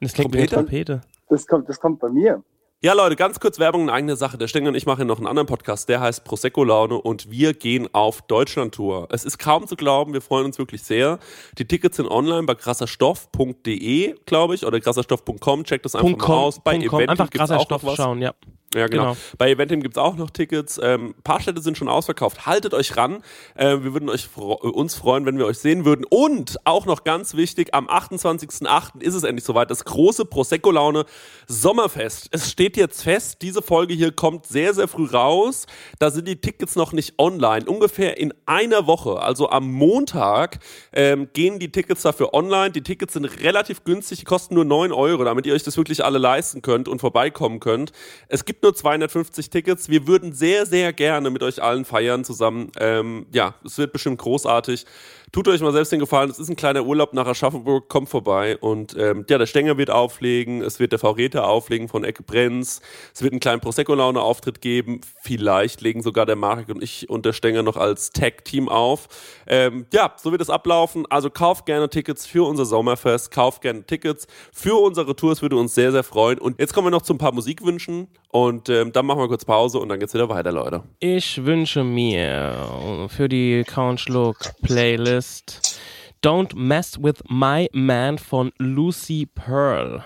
Das klingt wie eine Trompete? Das kommt, das kommt bei mir. Ja, Leute, ganz kurz Werbung in eigener Sache. Der Stenger und ich machen noch einen anderen Podcast, der heißt Prosecco Laune und wir gehen auf Deutschland-Tour. Es ist kaum zu glauben, wir freuen uns wirklich sehr. Die Tickets sind online bei krasserstoff.de, glaube ich, oder krasserstoff.com. Checkt das einfach Punkt mal com, aus. Bei com. Eventim Einfach gibt's krasser auch Stoff noch was. schauen, ja. Ja, genau. Genau. Bei Eventim gibt's auch noch Tickets. Ähm, ein paar Städte sind schon ausverkauft. Haltet euch ran. Äh, wir würden euch äh, uns freuen, wenn wir euch sehen würden. Und auch noch ganz wichtig, am 28.08. ist es endlich soweit. Das große Prosecco-Laune Sommerfest. Es steht jetzt fest, diese Folge hier kommt sehr, sehr früh raus. Da sind die Tickets noch nicht online. Ungefähr in einer Woche, also am Montag, ähm, gehen die Tickets dafür online. Die Tickets sind relativ günstig, die kosten nur 9 Euro, damit ihr euch das wirklich alle leisten könnt und vorbeikommen könnt. Es gibt nur 250 Tickets. Wir würden sehr, sehr gerne mit euch allen feiern zusammen. Ähm, ja, es wird bestimmt großartig. Tut euch mal selbst den Gefallen. Es ist ein kleiner Urlaub nach Aschaffenburg. Kommt vorbei. Und ähm, ja, der Stenger wird auflegen. Es wird der V-Reter auflegen von Ecke Brenz. Es wird einen kleinen Prosecco-Laune-Auftritt geben. Vielleicht legen sogar der Marek und ich und der Stenger noch als Tag-Team auf. Ähm, ja, so wird es ablaufen. Also kauft gerne Tickets für unser Sommerfest. Kauft gerne Tickets für unsere Tour. Es würde uns sehr, sehr freuen. Und jetzt kommen wir noch zu ein paar Musikwünschen. Und ähm, dann machen wir kurz Pause und dann geht's wieder weiter, Leute. Ich wünsche mir für die Count Look Playlist Don't Mess with My Man von Lucy Pearl.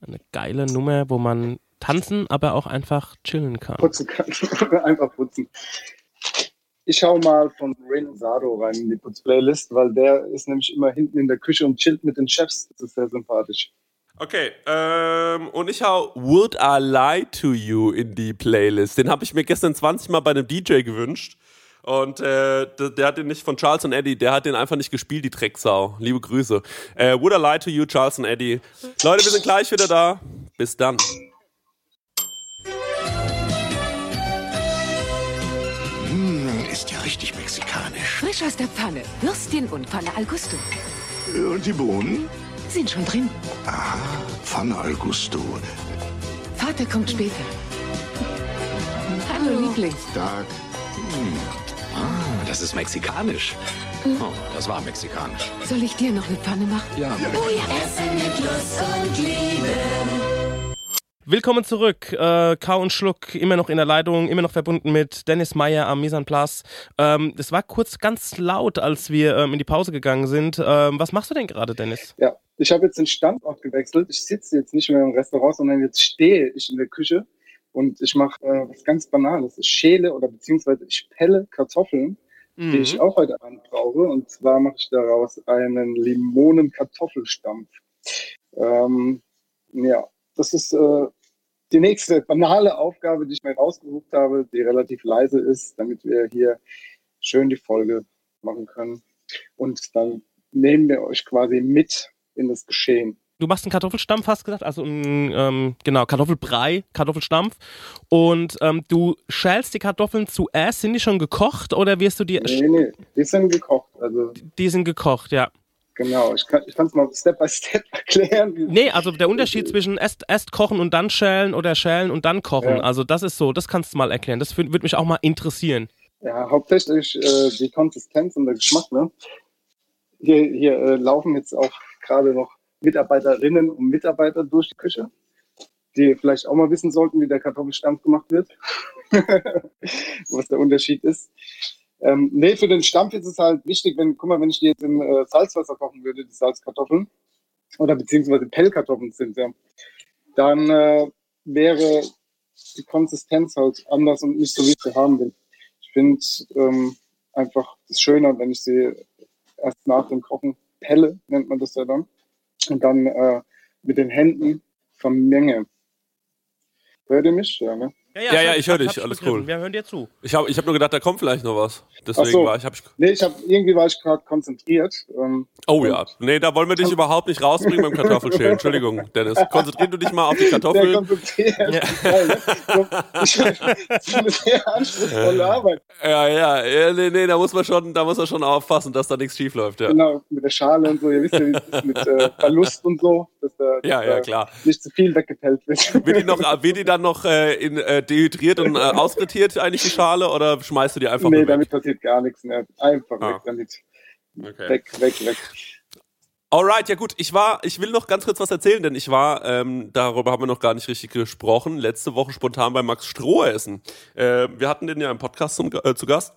Eine geile Nummer, wo man tanzen, aber auch einfach chillen kann. Putzen kann. [LAUGHS] Einfach putzen. Ich schau mal von Ren Sado rein in die Putz-Playlist, weil der ist nämlich immer hinten in der Küche und chillt mit den Chefs. Das ist sehr sympathisch. Okay, ähm, und ich hau Would I Lie to You in die Playlist. Den habe ich mir gestern 20 Mal bei einem DJ gewünscht. Und äh, der, der hat den nicht von Charles und Eddie, der hat den einfach nicht gespielt, die Drecksau. Liebe Grüße. Äh, Would I Lie to You, Charles und Eddie. Leute, wir sind gleich wieder da. Bis dann. Ist ja richtig mexikanisch. Frisch aus der Pfanne. Würstchen und Pfanne al Gusto. Und die Bohnen? Sind schon drin. Pfanne al Gusto. Vater kommt später. Hallo, Liebling. Tag. Ah, das ist mexikanisch. Oh, das war mexikanisch. Soll ich dir noch eine Pfanne machen? Ja. Willkommen zurück. Äh, Kau und Schluck immer noch in der Leitung, immer noch verbunden mit Dennis Meyer am Misan Plus. Ähm, das war kurz ganz laut, als wir ähm, in die Pause gegangen sind. Ähm, was machst du denn gerade, Dennis? Ja, ich habe jetzt den Standort gewechselt. Ich sitze jetzt nicht mehr im Restaurant, sondern jetzt stehe ich in der Küche und ich mache äh, was ganz Banales. Ich schäle oder beziehungsweise ich pelle Kartoffeln, die ich auch heute Abend brauche. Und zwar mache ich daraus einen Limonen-Kartoffelstampf. Ähm, ja, das ist äh, die nächste banale Aufgabe, die ich mir rausgesucht habe, die relativ leise ist, damit wir hier schön die Folge machen können. Und dann nehmen wir euch quasi mit in das Geschehen. Du machst einen Kartoffelstampf, hast gesagt, also ein, ähm, genau, Kartoffelbrei, Kartoffelstampf. Und ähm, du schälst die Kartoffeln zuerst, sind die schon gekocht oder wirst du die, Nee, nee, die sind gekocht. Also die sind gekocht, ja. Genau, ich kann es mal Step by Step [LAUGHS] erklären. Nee, also der Unterschied zwischen erst, erst kochen und dann schälen oder schälen und dann kochen. Ja. Also das ist so, das kannst du mal erklären. Das würde mich auch mal interessieren. Ja, hauptsächlich äh, die Konsistenz und der Geschmack. Ne? Hier, hier äh, laufen jetzt auch gerade noch Mitarbeiterinnen und Mitarbeiter durch die Küche, die vielleicht auch mal wissen sollten, wie der Kartoffelstampf gemacht wird, [LAUGHS] was der Unterschied ist. Ähm, nee, für den Stampf ist es halt wichtig, wenn, guck mal, wenn ich die jetzt im äh, Salzwasser kochen würde, die Salzkartoffeln, oder beziehungsweise Pellkartoffeln sind ja, dann äh, wäre die Konsistenz halt anders und nicht so, wie ich sie haben will. Ich finde ähm, einfach es schöner, wenn ich sie erst nach dem Kochen pelle, nennt man das ja dann, und dann äh, mit den Händen vermenge. Hört ihr mich? Ja, ne? Ja, ja, ich höre dich, alles begriffen. cool. Wir hören dir zu. Ich habe ich hab nur gedacht, da kommt vielleicht noch was. Deswegen Ach so. war ich, hab ich. Nee, ich habe irgendwie war ich gerade konzentriert. Ähm, Oh ja. Nee, da wollen wir dich überhaupt nicht rausbringen beim Kartoffelschälen. [LAUGHS] Entschuldigung, Dennis. Konzentrier du dich mal auf die sehr Kartoffeln. [LAUGHS] sehr anspruchsvolle Arbeit. Ja, ja, ja, nee, nee, da muss man schon, da muss man schon aufpassen, dass da nichts schief läuft, ja. Genau, mit der Schale und so. Ihr wisst ja, wie es ist mit äh, Verlust und so, dass da, dass Ja, ja, da klar. nicht zu viel weggepellt wird. Wird die noch, wird die dann noch äh, in, äh, dehydriert und äh, ausfrittiert eigentlich die Schale oder schmeißt du die einfach nee, damit passiert gar nichts mehr. Einfach Ah. weg damit. Okay. Weg, weg, weg. Alright, ja gut, ich war, ich will noch ganz kurz was erzählen, denn ich war, ähm, darüber haben wir noch gar nicht richtig gesprochen, letzte Woche spontan bei Max Stroh essen. Äh, wir hatten den ja im Podcast zum, äh, zu Gast.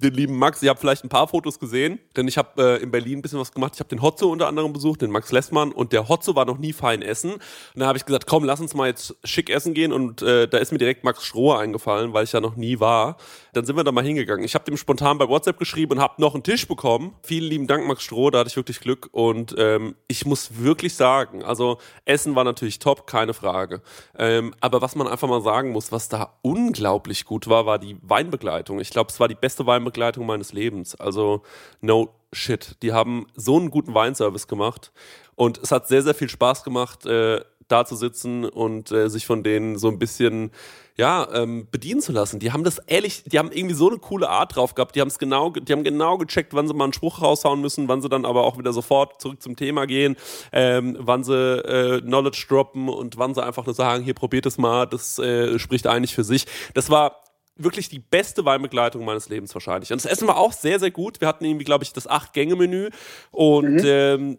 Den lieben Max, ihr habt vielleicht ein paar Fotos gesehen, denn ich habe äh, in Berlin ein bisschen was gemacht. Ich habe den Hotzo unter anderem besucht, den Max Lessmann und der Hotzo war noch nie fein essen. Und da habe ich gesagt, komm, lass uns mal jetzt schick essen gehen und äh, da ist mir direkt Max Stroh eingefallen, weil ich ja noch nie war. Dann sind wir da mal hingegangen. Ich habe dem spontan bei WhatsApp geschrieben und habe noch einen Tisch bekommen. Vielen lieben Dank, Max Stroh, da hatte ich wirklich Glück. Und ähm, ich muss wirklich sagen, also Essen war natürlich top, keine Frage. Ähm, aber was man einfach mal sagen muss, was da unglaublich gut war, war die Weinbegleitung. Ich glaube, es war die beste Weinbegleitung meines Lebens. Also no shit. Die haben so einen guten Weinservice gemacht. Und es hat sehr, sehr viel Spaß gemacht, äh, da zu sitzen und äh, sich von denen so ein bisschen ja, ähm, bedienen zu lassen. Die haben das ehrlich, die haben irgendwie so eine coole Art drauf gehabt. Die haben es genau, ge- die haben genau gecheckt, wann sie mal einen Spruch raushauen müssen, wann sie dann aber auch wieder sofort zurück zum Thema gehen, ähm, wann sie äh, Knowledge droppen und wann sie einfach nur sagen, hier probiert es mal, das äh, spricht eigentlich für sich. Das war wirklich die beste Weinbegleitung meines Lebens wahrscheinlich. Und das Essen war auch sehr, sehr gut. Wir hatten irgendwie, glaube ich, das Acht-Gänge-Menü und ähm,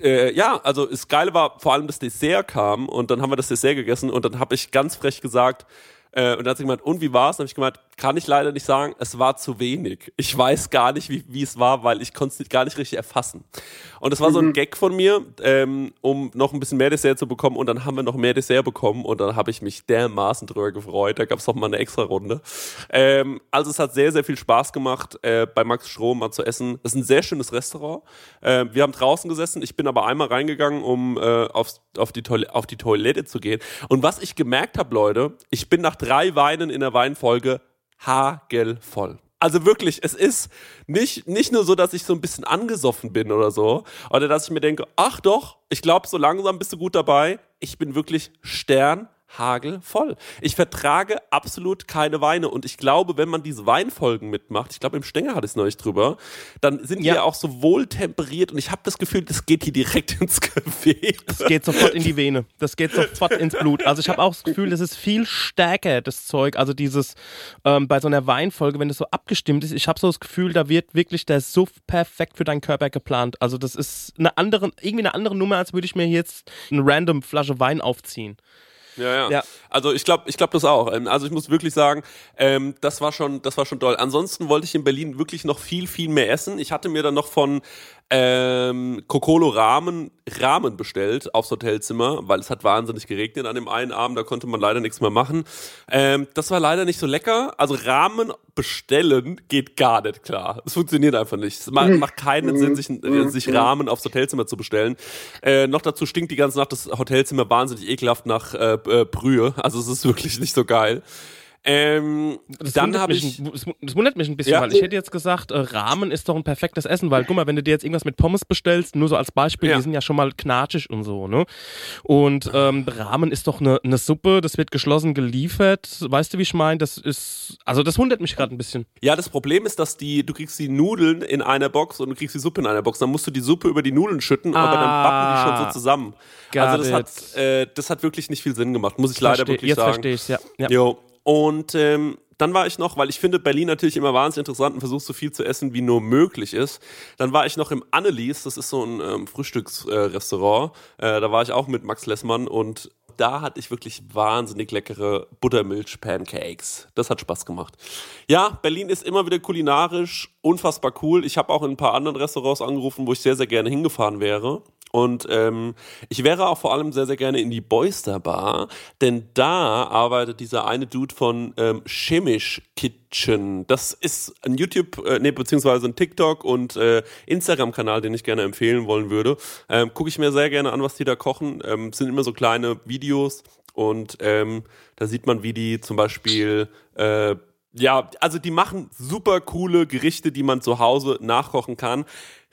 äh, ja, also das Geile war vor allem das Dessert kam und dann haben wir das Dessert gegessen und dann habe ich ganz frech gesagt, äh, und dann hat sie gemeint, und wie war's? Dann habe ich gemeint, kann ich leider nicht sagen, es war zu wenig. Ich weiß gar nicht, wie, wie es war, weil ich konnte es gar nicht richtig erfassen. Und das war so ein Gag von mir, ähm, um noch ein bisschen mehr Dessert zu bekommen und dann haben wir noch mehr Dessert bekommen und dann habe ich mich dermaßen drüber gefreut. Da gab es mal eine extra Runde. Ähm, also es hat sehr, sehr viel Spaß gemacht, äh, bei Max Strom mal zu essen. Es ist ein sehr schönes Restaurant. Äh, wir haben draußen gesessen. Ich bin aber einmal reingegangen, um äh, aufs, auf, die Toil auf die Toilette zu gehen. Und was ich gemerkt habe, Leute, ich bin nach drei Weinen in der Weinfolge hagelvoll. Also wirklich, es ist nicht, nicht nur so, dass ich so ein bisschen angesoffen bin oder so, oder dass ich mir denke, ach doch, ich glaube, so langsam bist du gut dabei. Ich bin wirklich Stern hagelvoll. Ich vertrage absolut keine Weine und ich glaube, wenn man diese Weinfolgen mitmacht, ich glaube, im Stenger hatte ich es neulich drüber, dann sind die Ja. ja auch so wohl temperiert und ich habe das Gefühl, das geht hier direkt [LAUGHS] ins Gewebe. Das geht sofort in die Vene. Das geht sofort ins Blut. Also ich habe auch das Gefühl, das ist viel stärker, das Zeug. Also dieses, ähm, bei so einer Weinfolge, wenn das so abgestimmt ist, ich habe so das Gefühl, da wird wirklich der Suff perfekt für deinen Körper geplant. Also das ist eine andere, irgendwie eine andere Nummer, als würde ich mir jetzt eine random Flasche Wein aufziehen. Ja, ja. Ja. Also ich glaube, ich glaube das auch. Ähm, Also ich muss wirklich sagen, ähm, das war schon, das war schon toll. Ansonsten wollte ich in Berlin wirklich noch viel, viel mehr essen. Ich hatte mir dann noch von ähm, Kokolo Ramen Ramen bestellt aufs Hotelzimmer, weil es hat wahnsinnig geregnet an dem einen Abend. Da konnte man leider nichts mehr machen. Ähm, das war leider nicht so lecker. Also Ramen bestellen geht gar nicht klar. Es funktioniert einfach nicht. Es macht, macht keinen Sinn, sich, äh, sich Ramen aufs Hotelzimmer zu bestellen. Äh, noch dazu stinkt die ganze Nacht das Hotelzimmer wahnsinnig ekelhaft nach äh, äh, Brühe. Also es ist wirklich nicht so geil. Ähm, Das dann wundert habe mich ich ein- Das wundert mich ein bisschen, Ja. weil ich hätte jetzt gesagt, äh, Rahmen ist doch ein perfektes Essen, weil guck mal, wenn du dir jetzt irgendwas mit Pommes bestellst, nur so als Beispiel, Ja. die sind ja schon mal knatschig und so, ne? Und ähm, Rahmen ist doch eine eine Suppe, das wird geschlossen geliefert. Weißt du, wie ich meine? Das ist, also das wundert mich gerade ein bisschen. Ja, das Problem ist, dass die, du kriegst die Nudeln in einer Box und du kriegst die Suppe in einer Box. Dann musst du die Suppe über die Nudeln schütten, aber dann backen die schon Ah. so zusammen. Got also das it. hat, äh, das hat wirklich nicht viel Sinn gemacht, muss ich leider Versteh- wirklich jetzt sagen. verstehe ich's, ja. ja. Jo. Und ähm, dann war ich noch, weil ich finde Berlin natürlich immer wahnsinnig interessant und versuche so viel zu essen, wie nur möglich ist. Dann war ich noch im Annelies, das ist so ein ähm, Frühstücksrestaurant. Äh, äh, da war ich auch mit Max Lessmann und da hatte ich wirklich wahnsinnig leckere Buttermilch-Pancakes. Das hat Spaß gemacht. Ja, Berlin ist immer wieder kulinarisch unfassbar cool. Ich habe auch in ein paar anderen Restaurants angerufen, wo ich sehr, sehr gerne hingefahren wäre. Und ähm, ich wäre auch vor allem sehr, sehr gerne in die Boyster Bar, denn da arbeitet dieser eine Dude von ähm, Chemisch Kitchen. Das ist ein YouTube, äh, nee, beziehungsweise ein TikTok und äh, Instagram-Kanal, den ich gerne empfehlen wollen würde. Ähm, Gucke ich mir sehr gerne an, was die da kochen. Ähm, sind immer so kleine Videos. und ähm, da sieht man, wie die zum Beispiel äh, ja, also die machen super coole Gerichte, die man zu Hause nachkochen kann.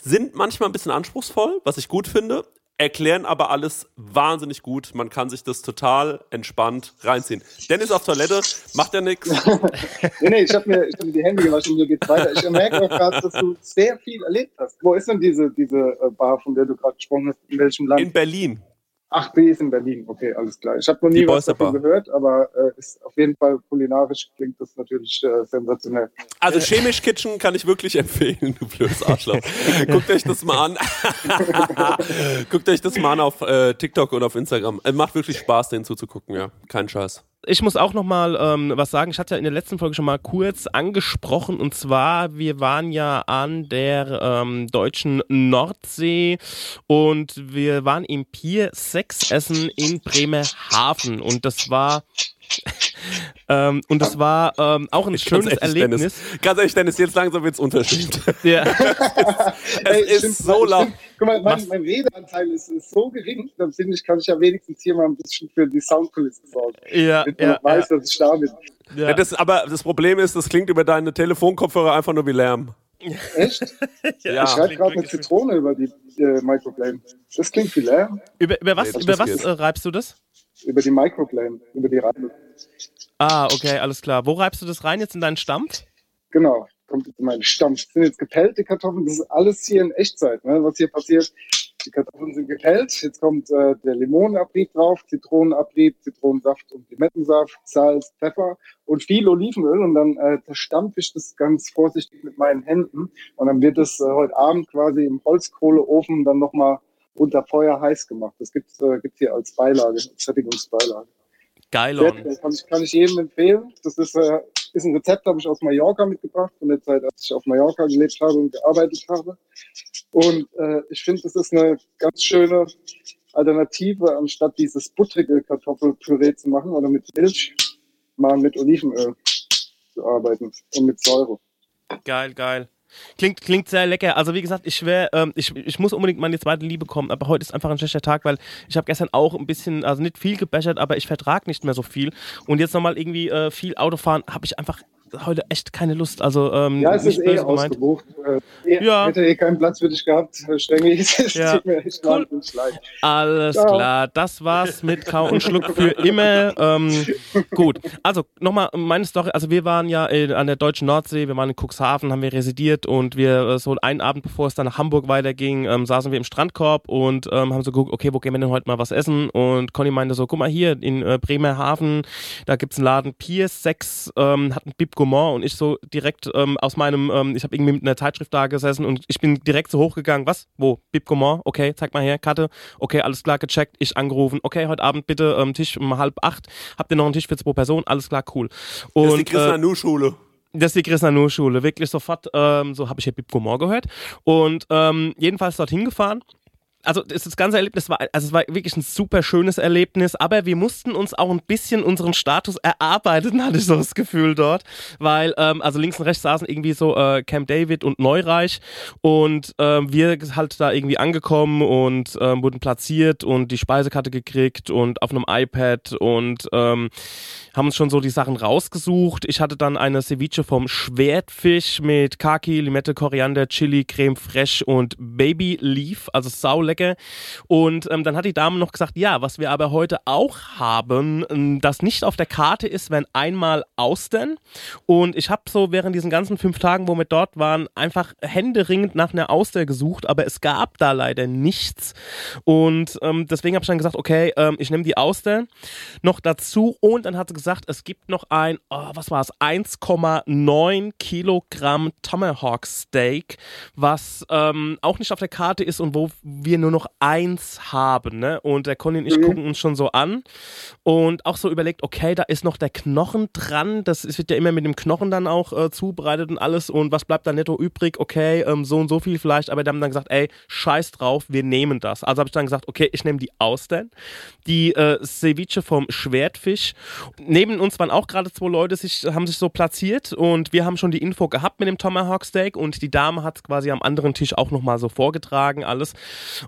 Sind manchmal ein bisschen anspruchsvoll, was ich gut finde, erklären aber alles wahnsinnig gut. Man kann sich das total entspannt reinziehen. Dennis auf Toilette, macht ja nichts. [LAUGHS] nee, nee, ich habe mir, ich hab mir die Hände gewaschen, mir geht's weiter. Ich merke auch gerade, dass du sehr viel erlebt hast. Wo ist denn diese, diese äh, Bar, von der du gerade gesprochen hast? In welchem Land? In Berlin. Ach, die ist in Berlin. Okay, alles klar. Ich habe noch nie Die was davon gehört, aber äh, ist auf jeden Fall kulinarisch klingt das natürlich äh, sensationell. Also Chemisch Kitchen kann ich wirklich empfehlen, du blödes Arschloch. [LAUGHS] Guckt euch das mal an. [LAUGHS] Guckt euch das mal an auf äh, TikTok oder auf Instagram. Es macht wirklich Spaß, denen zuzugucken, ja. Kein Scheiß. Ich muss auch noch mal ähm, was sagen. Ich hatte ja in der letzten Folge schon mal kurz angesprochen und zwar wir waren ja an der ähm, deutschen Nordsee und wir waren im Pier 6 essen in Bremerhaven und das war ähm, und das war ähm, auch ein Ganz schönes ehrlich, Erlebnis. Dennis. Ganz ehrlich, Dennis, jetzt langsam wird's unterschied. [LAUGHS] Ja. [LAUGHS] es Ey, ist stimmt, so laut. Guck mal, mein, mein Redeanteil ist, ist so gering, dann finde ich, kann ich ja wenigstens hier mal ein bisschen für die Soundkulisse sorgen. Ja, Damit man ja, weiß, dass ich da bin. ja. Ja, das, aber das Problem ist, das klingt über deine Telefonkopfhörer einfach nur wie Lärm. [LAUGHS] Echt? Ja. ich schreibe gerade eine Zitrone über die äh, Microplane. Das klingt viel leer. Über, über was, Nee, über was äh, reibst du das? Über die Microplane, über die Reibe. Ah, okay, alles klar. Wo reibst du das rein jetzt in deinen Stampf? Genau, kommt jetzt in meinen Stamm. Das sind jetzt gepellte Kartoffeln, das ist alles hier in Echtzeit, ne? was hier passiert. Die Kartoffeln sind gepellt, jetzt kommt äh, der Limonenabrieb drauf, Zitronenabrieb, Zitronensaft und Limettensaft, Salz, Pfeffer und viel Olivenöl und dann äh, ich das ganz vorsichtig mit meinen Händen und dann wird das äh, heute Abend quasi im Holzkohleofen dann nochmal unter Feuer heiß gemacht. Das gibt's äh, hier als Beilage, als Sättigungsbeilage. Geil Sehr, on. geil. kann, ich, kann ich jedem empfehlen. Das ist, äh, ist ein Rezept, habe ich aus Mallorca mitgebracht, von der Zeit, als ich auf Mallorca gelebt habe und gearbeitet habe. Und äh, ich finde, das ist eine ganz schöne Alternative, anstatt dieses buttrige Kartoffelpüree zu machen oder mit Milch, mal mit Olivenöl zu arbeiten und mit Säure. Geil, geil. Klingt, klingt sehr lecker. Also wie gesagt, ich schwör, ähm, ich, ich muss unbedingt meine zweite Liebe kommen, aber heute ist einfach ein schlechter Tag, weil ich habe gestern auch ein bisschen, also nicht viel gebechert, aber ich vertrag nicht mehr so viel. Und jetzt nochmal irgendwie äh, viel Autofahren, habe ich einfach heute echt keine Lust. Also ähm, Ja, es ist eh ausgebucht. Äh, eh, Ja. Hätte eh keinen Platz für dich gehabt, Herr Stengel. [LAUGHS] Es Ja. mir echt Cool. Alles Ciao. klar, das war's mit Kau und Schluck für immer. Ähm, gut, also nochmal meine Story. Also wir waren ja in, an der deutschen Nordsee, wir waren in Cuxhaven, haben wir residiert und wir äh, so einen Abend, bevor es dann nach Hamburg weiterging, ähm, saßen wir im Strandkorb und ähm, haben so geguckt, okay, wo gehen wir denn heute mal was essen? Und Conny meinte so, guck mal hier in äh, Bremerhaven, da gibt's einen Laden Piers 6, ähm, hat ein Bib Gourmand und ich so direkt ähm, aus meinem, ähm, ich habe irgendwie mit einer Zeitschrift da gesessen und ich bin direkt so hochgegangen, was? Wo? Bib Gourmand? Okay, zeig mal her, Karte. Okay, alles klar, gecheckt, ich angerufen. Okay, heute Abend bitte ähm, Tisch um halb acht. Habt ihr noch einen Tisch für zwei Personen? Alles klar, cool. Und, Das ist die Chris äh, Nanu-Schule. das ist die Chris Nanu Schule, wirklich sofort, ähm, so habe ich hier Bib Gourmand gehört. Und ähm, jedenfalls dorthin gefahren. Also das, ganze Erlebnis war, also es war wirklich ein super schönes Erlebnis, aber wir mussten uns auch ein bisschen unseren Status erarbeiten, [LAUGHS] hatte ich so das Gefühl dort, weil ähm, also links und rechts saßen irgendwie so äh, Camp David und Neureich und ähm, wir halt da irgendwie angekommen und ähm, wurden platziert und die Speisekarte gekriegt und auf einem iPad und ähm, haben uns schon so die Sachen rausgesucht. Ich hatte dann eine Ceviche vom Schwertfisch mit Kaki, Limette, Koriander, Chili, Creme fraiche und Baby Leaf, also sau lecker. Und ähm, dann hat die Dame noch gesagt, ja, was wir aber heute auch haben, ähm, das nicht auf der Karte ist, wenn einmal Austern. Und ich habe so während diesen ganzen fünf Tagen, wo wir dort waren, einfach händeringend nach einer Auster gesucht, aber es gab da leider nichts. Und ähm, deswegen habe ich dann gesagt, okay, ähm, ich nehme die Austern noch dazu. Und dann hat sie gesagt, es gibt noch ein, oh, was war es, 1,9 Kilogramm Tomahawk Steak, was ähm, auch nicht auf der Karte ist und wo wir nur noch eins haben. Ne? Und der Conny und ich Mhm. gucken uns schon so an und auch so überlegt, okay, da ist noch der Knochen dran. Das wird ja immer mit dem Knochen dann auch äh, zubereitet und alles. Und was bleibt da netto übrig? Okay, ähm, so und so viel vielleicht. Aber die haben dann gesagt, ey, scheiß drauf, wir nehmen das. Also habe ich dann gesagt, okay, ich nehme die Austern, die äh, Ceviche vom Schwertfisch. Neben uns waren auch gerade zwei Leute, sich, haben sich so platziert und wir haben schon die Info gehabt mit dem Tomahawk Steak und die Dame hat es quasi am anderen Tisch auch nochmal so vorgetragen, alles.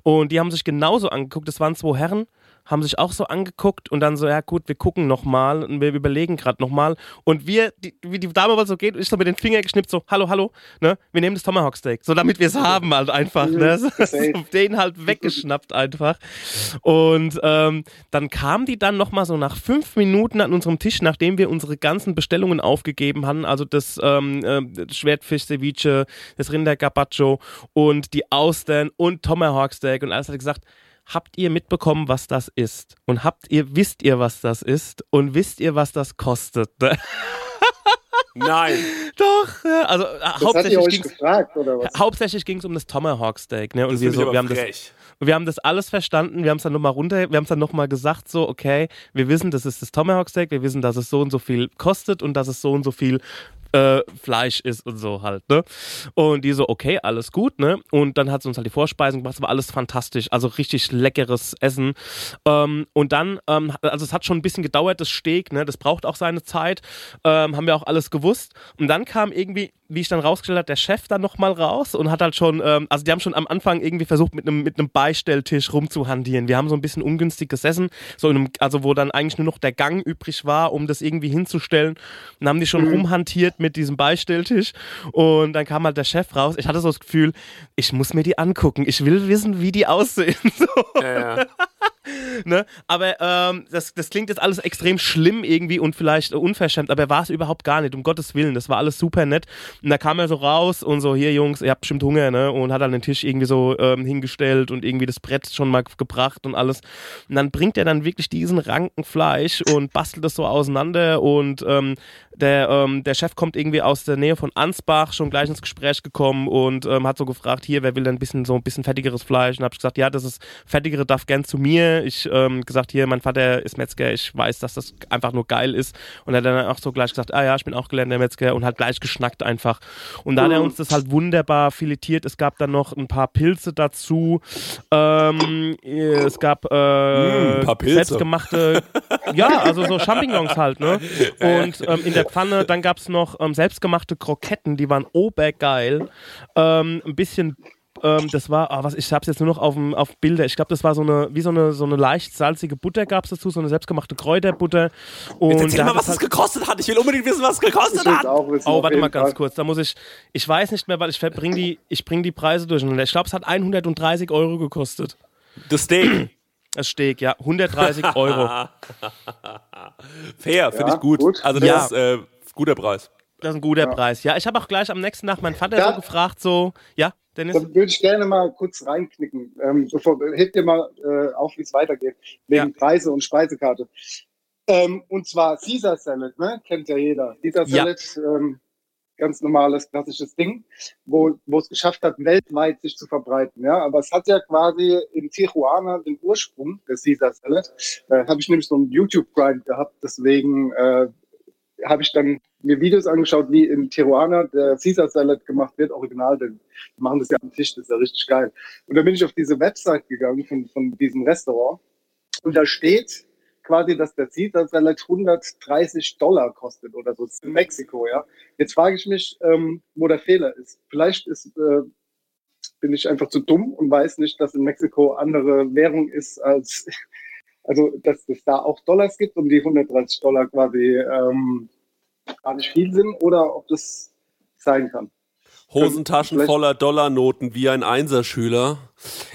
Und die haben sich genauso angeguckt, das waren zwei Herren, haben sich auch so angeguckt und dann so, ja gut, wir gucken nochmal und wir überlegen gerade nochmal. Und wir, die, wie die Dame wohl so geht, ich so mit den Fingern geschnippt, so, hallo, hallo, ne? Wir nehmen das Tomahawk Steak, so damit wir es haben halt einfach, ne? [LAUGHS] So, den halt weggeschnappt einfach. Und ähm, dann kam die dann nochmal so nach fünf Minuten an unserem Tisch, nachdem wir unsere ganzen Bestellungen aufgegeben hatten, also das ähm, äh, Schwertfisch, Ceviche, das Rinder Carpaccio und die Austern und Tomahawk Steak und alles hat gesagt, habt ihr mitbekommen, was das ist? Und habt ihr, wisst ihr, was das ist? Und wisst ihr, was das kostet? [LAUGHS] Nein. Doch, ja, also äh, Das hauptsächlich ging was? Hauptsächlich ging es um das Tomahawk Steak, ne? Und Das wir so, wir haben das, wir haben das alles verstanden, wir haben es dann nochmal runter, wir haben es dann nochmal gesagt, so, okay, wir wissen, das ist das Tomahawk Steak, wir wissen, dass es so und so viel kostet und dass es so und so viel äh, Fleisch ist und so halt, ne? Und die so, okay, alles gut, ne? Und dann hat sie uns halt die Vorspeisen gemacht, es war alles fantastisch, also richtig leckeres Essen. Ähm, und dann, ähm, also es hat schon ein bisschen gedauert, das Steak, ne? Das braucht auch seine Zeit, ähm, haben wir auch alles gewusst. Und dann kam irgendwie, wie ich dann rausgestellt habe, der Chef dann nochmal raus und hat halt schon, ähm, also die haben schon am Anfang irgendwie versucht, mit einem mit einem Beistelltisch rumzuhandieren. Wir haben so ein bisschen ungünstig gesessen, so in einem, also wo dann eigentlich nur noch der Gang übrig war, um das irgendwie hinzustellen. Dann haben die schon rumhantiert mit diesem Beistelltisch und dann kam halt der Chef raus. Ich hatte so das Gefühl, ich muss mir die angucken. Ich will wissen, wie die aussehen. [LAUGHS] So. Ja, ja. [LAUGHS] Ne? Aber ähm, das, das klingt jetzt alles extrem schlimm irgendwie und vielleicht unverschämt, aber war es überhaupt gar nicht, um Gottes Willen. Das war alles super nett. Und da kam er so raus und so, hier Jungs, ihr habt bestimmt Hunger, ne? Und hat dann den Tisch irgendwie so ähm, hingestellt und irgendwie das Brett schon mal gebracht und alles. Und dann bringt er dann wirklich diesen Ranken Fleisch und bastelt das so auseinander und ähm, der, ähm, der Chef kommt irgendwie aus der Nähe von Ansbach, schon gleich ins Gespräch gekommen und ähm, hat so gefragt, hier, wer will denn ein bisschen so ein bisschen fettigeres Fleisch? Und habe ich gesagt, ja, das ist fettigere darf gern zu mir. Ich ähm, gesagt, hier, mein Vater ist Metzger, ich weiß, dass das einfach nur geil ist. Und er hat dann auch so gleich gesagt, ah ja, ich bin auch gelernter Metzger und hat gleich geschnackt einfach. Und dann hat er uns das halt wunderbar filetiert. Es gab dann noch ein paar Pilze dazu. Ähm, es gab äh, Mm, selbstgemachte, ja, also so Champignons halt, ne? Und ähm, in der Pfanne, dann gab es noch ähm, selbstgemachte Kroketten, die waren obergeil. Ähm, ein bisschen ähm, das war, ah, was, ich hab's jetzt nur noch auf, auf Bilder. Ich glaube, das war so eine, wie so eine, so eine leicht salzige Butter gab's dazu, so eine selbstgemachte Kräuterbutter. Und Jetzt erzähl da mal, hat was es es gekostet hat. Ich will unbedingt wissen, was es gekostet hat. auch wissen. Oh, warte mal ganz Fall. kurz. Da muss ich, ich weiß nicht mehr, weil ich bring die, ich bring die Preise durcheinander. Ich glaube, es hat 130 Euro gekostet. Das Steak. Das Steak, ja, 130 Euro. [LAUGHS] Fair, finde Ja, ich gut. gut. Also das Ja. ist äh, guter Preis. Das ist ein guter Preis. Ja, ich habe auch gleich am nächsten Tag meinen Vater Ja. so gefragt, so, ja, Dennis? Da würde ich gerne mal kurz reinknicken. Ähm, bevor, hebt ihr mal äh, auf, wie es weitergeht. Wegen Preise und Speisekarte. Ähm, und zwar Caesar Salad, ne? Kennt ja jeder. Caesar Ja. Salad, ähm, ganz normales, klassisches Ding, wo, wo es geschafft hat, weltweit sich zu verbreiten. Ja? Aber es hat ja quasi in Tijuana den Ursprung des Caesar Salad. Äh, Habe ich nämlich so einen YouTube-Grind gehabt, deswegen äh, habe ich dann mir Videos angeschaut, wie in Tijuana der Caesar Salad gemacht wird, original, denn die machen das ja am Tisch, das ist ja richtig geil. Und dann bin ich auf diese Website gegangen von, von diesem Restaurant und da steht quasi, dass der Caesar Salad 130 Dollar kostet oder so. Das ist in Mexiko, ja. Jetzt frage ich mich, ähm, wo der Fehler ist. Vielleicht ist, äh, bin ich einfach zu dumm und weiß nicht, dass in Mexiko andere Währung ist als, also dass es da auch Dollars gibt und die 130 Dollar quasi ähm, gar nicht viel sind oder ob das sein kann. Hosentaschen voller Dollarnoten wie ein Einserschüler.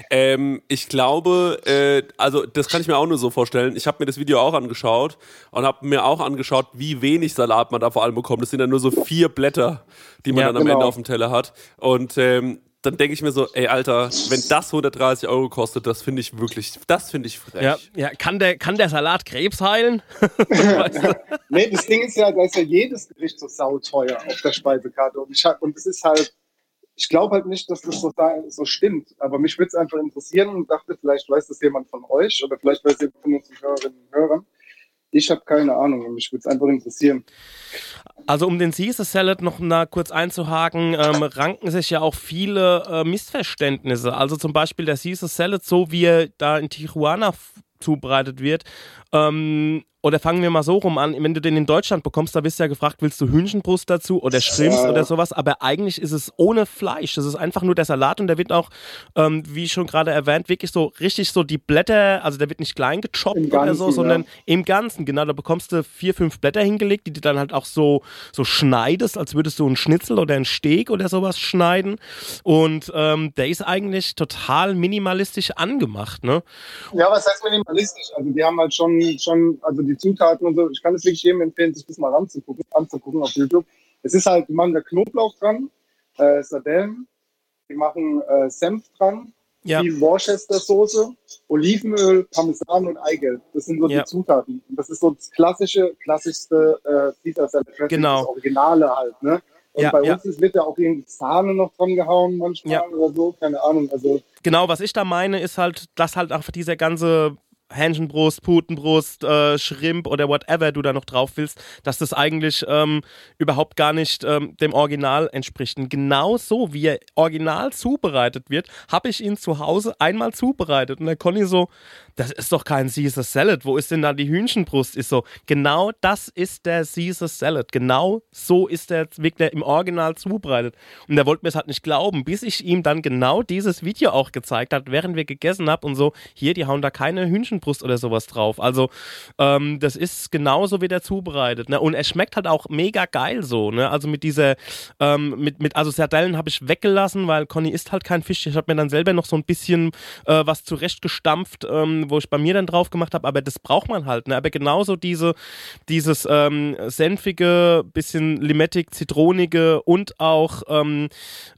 Ähm, ich glaube, äh, also das kann ich mir auch nur so vorstellen. Ich habe mir das Video auch angeschaut und habe mir auch angeschaut, wie wenig Salat man da vor allem bekommt. Das sind ja nur so vier Blätter, die man Ja, dann am genau. Ende auf dem Teller hat. Und ähm, dann denke ich mir so, ey Alter, wenn das 130 Euro kostet, das finde ich wirklich, das finde ich frech. Ja, ja kann, der, kann der Salat Krebs heilen? [LAUGHS] Weißt du? Nee, das Ding ist ja, da ist ja jedes Gericht so sauteuer auf der Speisekarte. Und, ich, und es ist halt, ich glaube halt nicht, dass das so, da- so stimmt. Aber mich würde es einfach interessieren und dachte, vielleicht weiß das jemand von euch oder vielleicht weiß jemand von unseren Hörerinnen und Hörern. Ich habe keine Ahnung und mich würde es einfach interessieren. Also um den Caesar Salad noch mal kurz einzuhaken, ähm, ranken sich ja auch viele äh, Missverständnisse. Also zum Beispiel der Caesar Salad, so wie er da in Tijuana zubereitet wird, ähm, oder fangen wir mal so rum an, wenn du den in Deutschland bekommst, da wirst du ja gefragt, willst du Hühnchenbrust dazu oder Shrimps Ja. oder sowas, aber eigentlich ist es ohne Fleisch. Das ist einfach nur der Salat und der wird auch, ähm, wie schon gerade erwähnt, wirklich so richtig so die Blätter, also der wird nicht klein gechoppt Im oder so, Ganzen, sondern ja. im Ganzen, genau. Da bekommst du vier, fünf Blätter hingelegt, die du dann halt auch so, so schneidest, als würdest du einen Schnitzel oder einen Steak oder sowas schneiden. Und ähm, der ist eigentlich total minimalistisch angemacht, ne? Ja, was heißt minimalistisch? Also die haben halt schon, schon, also die Zutaten und so, ich kann es wirklich jedem empfehlen, sich das mal anzugucken, anzugucken auf YouTube. Es ist halt, die machen da Knoblauch dran, äh, Sardellen, die machen äh, Senf dran, Ja. die Worcester Soße, Olivenöl, Parmesan und Eigelb. Das sind so Ja. die Zutaten. Und das ist so das klassische, klassischste äh, Caesar Salad Dressing, Genau. das Originale halt, ne? Und Ja, bei ja. uns ist, wird ja auch irgendwie Sahne noch dran gehauen manchmal Ja. oder so, keine Ahnung. Also Genau, was ich da meine, ist halt, dass halt einfach dieser ganze Hähnchenbrust, Putenbrust, äh, Shrimp oder whatever du da noch drauf willst, dass das eigentlich ähm, überhaupt gar nicht ähm, dem Original entspricht. Und genau so, wie er original zubereitet wird, habe ich ihn zu Hause einmal zubereitet. Und der Conny so, das ist doch kein Caesar Salad, wo ist denn da die Hühnchenbrust? Ist so, genau das ist der Caesar Salad. Genau so ist der wirklich im Original zubereitet. Und er wollte mir es halt nicht glauben, bis ich ihm dann genau dieses Video auch gezeigt hat, während wir gegessen haben und so, hier, die hauen da keine Hühnchenbrust oder sowas drauf. Also, ähm, das ist genauso wie der zubereitet. Ne? Und er schmeckt halt auch mega geil so. Ne? Also mit dieser, ähm, mit, mit, also Sardellen habe ich weggelassen, weil Conny isst halt kein Fisch. Ich habe mir dann selber noch so ein bisschen äh, was zurechtgestampft, ähm, wo ich bei mir dann drauf gemacht habe. Aber das braucht man halt. Ne? Aber genauso diese, dieses ähm, senfige, bisschen limettig, zitronige und auch ähm,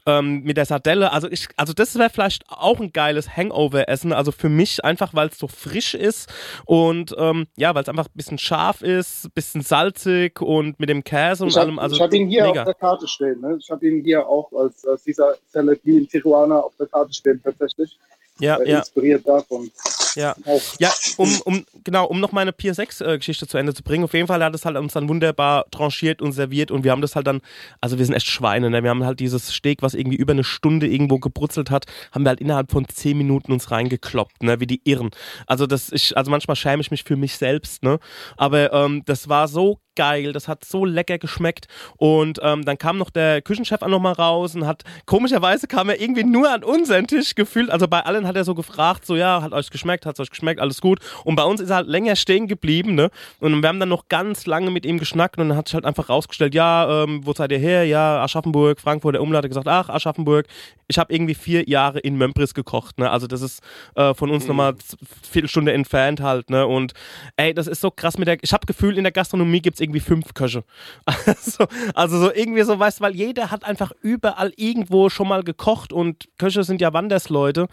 ähm, mit der Sardelle. Also ich, also das wäre vielleicht auch ein geiles Hangover-Essen. Also für mich einfach, weil es so frisch ist und ähm, ja, weil es einfach ein bisschen scharf ist, ein bisschen salzig und mit dem Käse und Ich habe allem. Also hab ihn hier mega. auf der Karte stehen. Ne? Ich habe ihn hier auch als äh, Caesar Salad in Tijuana auf der Karte stehen tatsächlich. Ja, äh, ja. Inspiriert davon. Ja, ja um, um, genau, um noch meine Pier 6 äh, Geschichte zu Ende zu bringen. Auf jeden Fall hat es halt uns dann wunderbar tranchiert und serviert und wir haben das halt dann, also wir sind echt Schweine, ne? wir haben halt dieses Steak, was irgendwie über eine Stunde irgendwo gebrutzelt hat, haben wir halt innerhalb von 10 Minuten uns reingekloppt, ne? wie die Irren. Also das ich, also manchmal schäme ich mich für mich selbst, ne? aber ähm, das war so geil, das hat so lecker geschmeckt. Und ähm, dann kam noch der Küchenchef auch noch mal raus und hat, komischerweise kam er irgendwie nur an unseren Tisch gefühlt, also bei allen hat er so gefragt, so ja, hat euch geschmeckt, hat euch geschmeckt, alles gut. Und bei uns ist er halt länger stehen geblieben, ne, und wir haben dann noch ganz lange mit ihm geschnackt und dann hat sich halt einfach rausgestellt, ja, ähm, wo seid ihr her, ja, Aschaffenburg, Frankfurt, der hat gesagt, ach, Aschaffenburg, ich habe irgendwie vier Jahre in Mömpris gekocht, ne, also das ist äh, von uns nochmal z- Viertelstunde entfernt halt, ne, und ey, das ist so krass mit der, ich habe Gefühl, in der Gastronomie gibt's irgendwie fünf Köche. [LAUGHS] Also, also so irgendwie so, weißt du, weil jeder hat einfach überall irgendwo schon mal gekocht und Köche sind ja Wandersleute.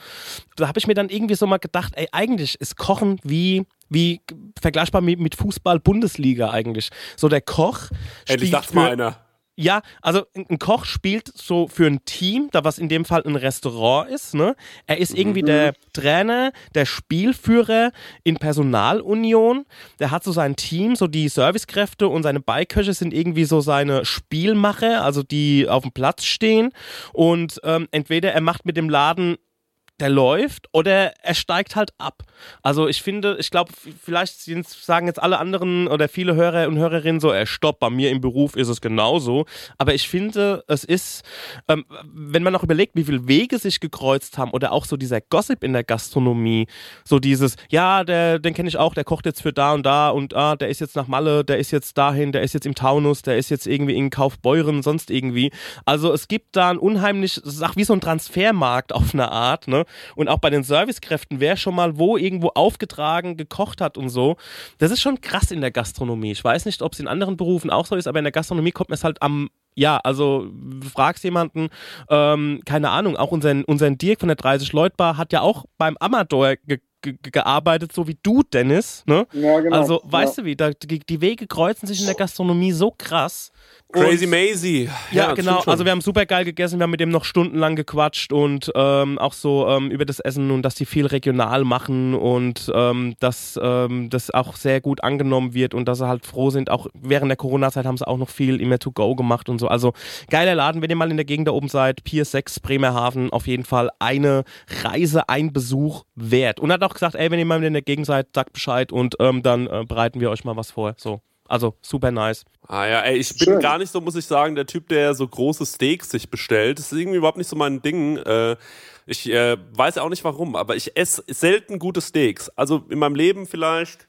Da habe ich mir dann irgendwie so mal gedacht, ey, eigentlich ist Kochen wie wie vergleichbar mit, mit Fußball-Bundesliga eigentlich. So der Koch Endlich spielt dachte mal einer. Ja, also ein Koch spielt so für ein Team, da was in dem Fall ein Restaurant ist. Ne? Er ist irgendwie der Trainer, der Spielführer in Personalunion. Der hat so sein Team, so die Servicekräfte und seine Beiköche sind irgendwie so seine Spielmacher, also die auf dem Platz stehen. Und ähm, entweder er macht mit dem Laden der läuft oder er steigt halt ab. Also ich finde, ich glaube, vielleicht sagen jetzt alle anderen oder viele Hörer und Hörerinnen so, äh, stopp, bei mir im Beruf ist es genauso. Aber ich finde, es ist, ähm, wenn man auch überlegt, wie viele Wege sich gekreuzt haben oder auch so dieser Gossip in der Gastronomie, so dieses, ja, der, den kenne ich auch, der kocht jetzt für da und da und ah, der ist jetzt nach Malle, der ist jetzt dahin, der ist jetzt im Taunus, der ist jetzt irgendwie in Kaufbeuren, sonst irgendwie. Also es gibt da ein unheimlich, auch wie so ein Transfermarkt auf eine Art, ne? Und auch bei den Servicekräften, wer schon mal wo irgendwo aufgetragen, gekocht hat und so. Das ist schon krass in der Gastronomie. Ich weiß nicht, ob es in anderen Berufen auch so ist, aber in der Gastronomie kommt mir es halt am ja, also fragst jemanden, ähm, keine Ahnung, auch unseren, unseren Dirk von der 30-Leut-Bar hat ja auch beim Amador ge ge gearbeitet, so wie du, Dennis. Ne? Ja, genau. Also, weißt Ja. du wie, da, die, die Wege kreuzen sich in der Gastronomie so krass. Crazy Und- Maisie. ja, das genau. Also wir haben super geil gegessen, wir haben mit dem noch stundenlang gequatscht und ähm, auch so ähm, über das Essen und dass die viel regional machen und ähm, dass ähm, das auch sehr gut angenommen wird und dass sie halt froh sind. Auch während der Corona-Zeit haben sie auch noch viel immer to go gemacht und so. Also geiler Laden, wenn ihr mal in der Gegend da oben seid, Pier 6, Bremerhaven, auf jeden Fall eine Reise, ein Besuch wert. Und hat auch einfach gesagt, ey, wenn ihr mal in der Gegend seid, sagt Bescheid und ähm, dann äh, bereiten wir euch mal was vor. So. Also super nice. Ah ja, ey, ich bin Schön. gar nicht so, muss ich sagen, der Typ, der so große Steaks sich bestellt. Das ist irgendwie überhaupt nicht so mein Ding. Äh, ich äh, weiß auch nicht warum, aber ich esse selten gute Steaks. Also in meinem Leben vielleicht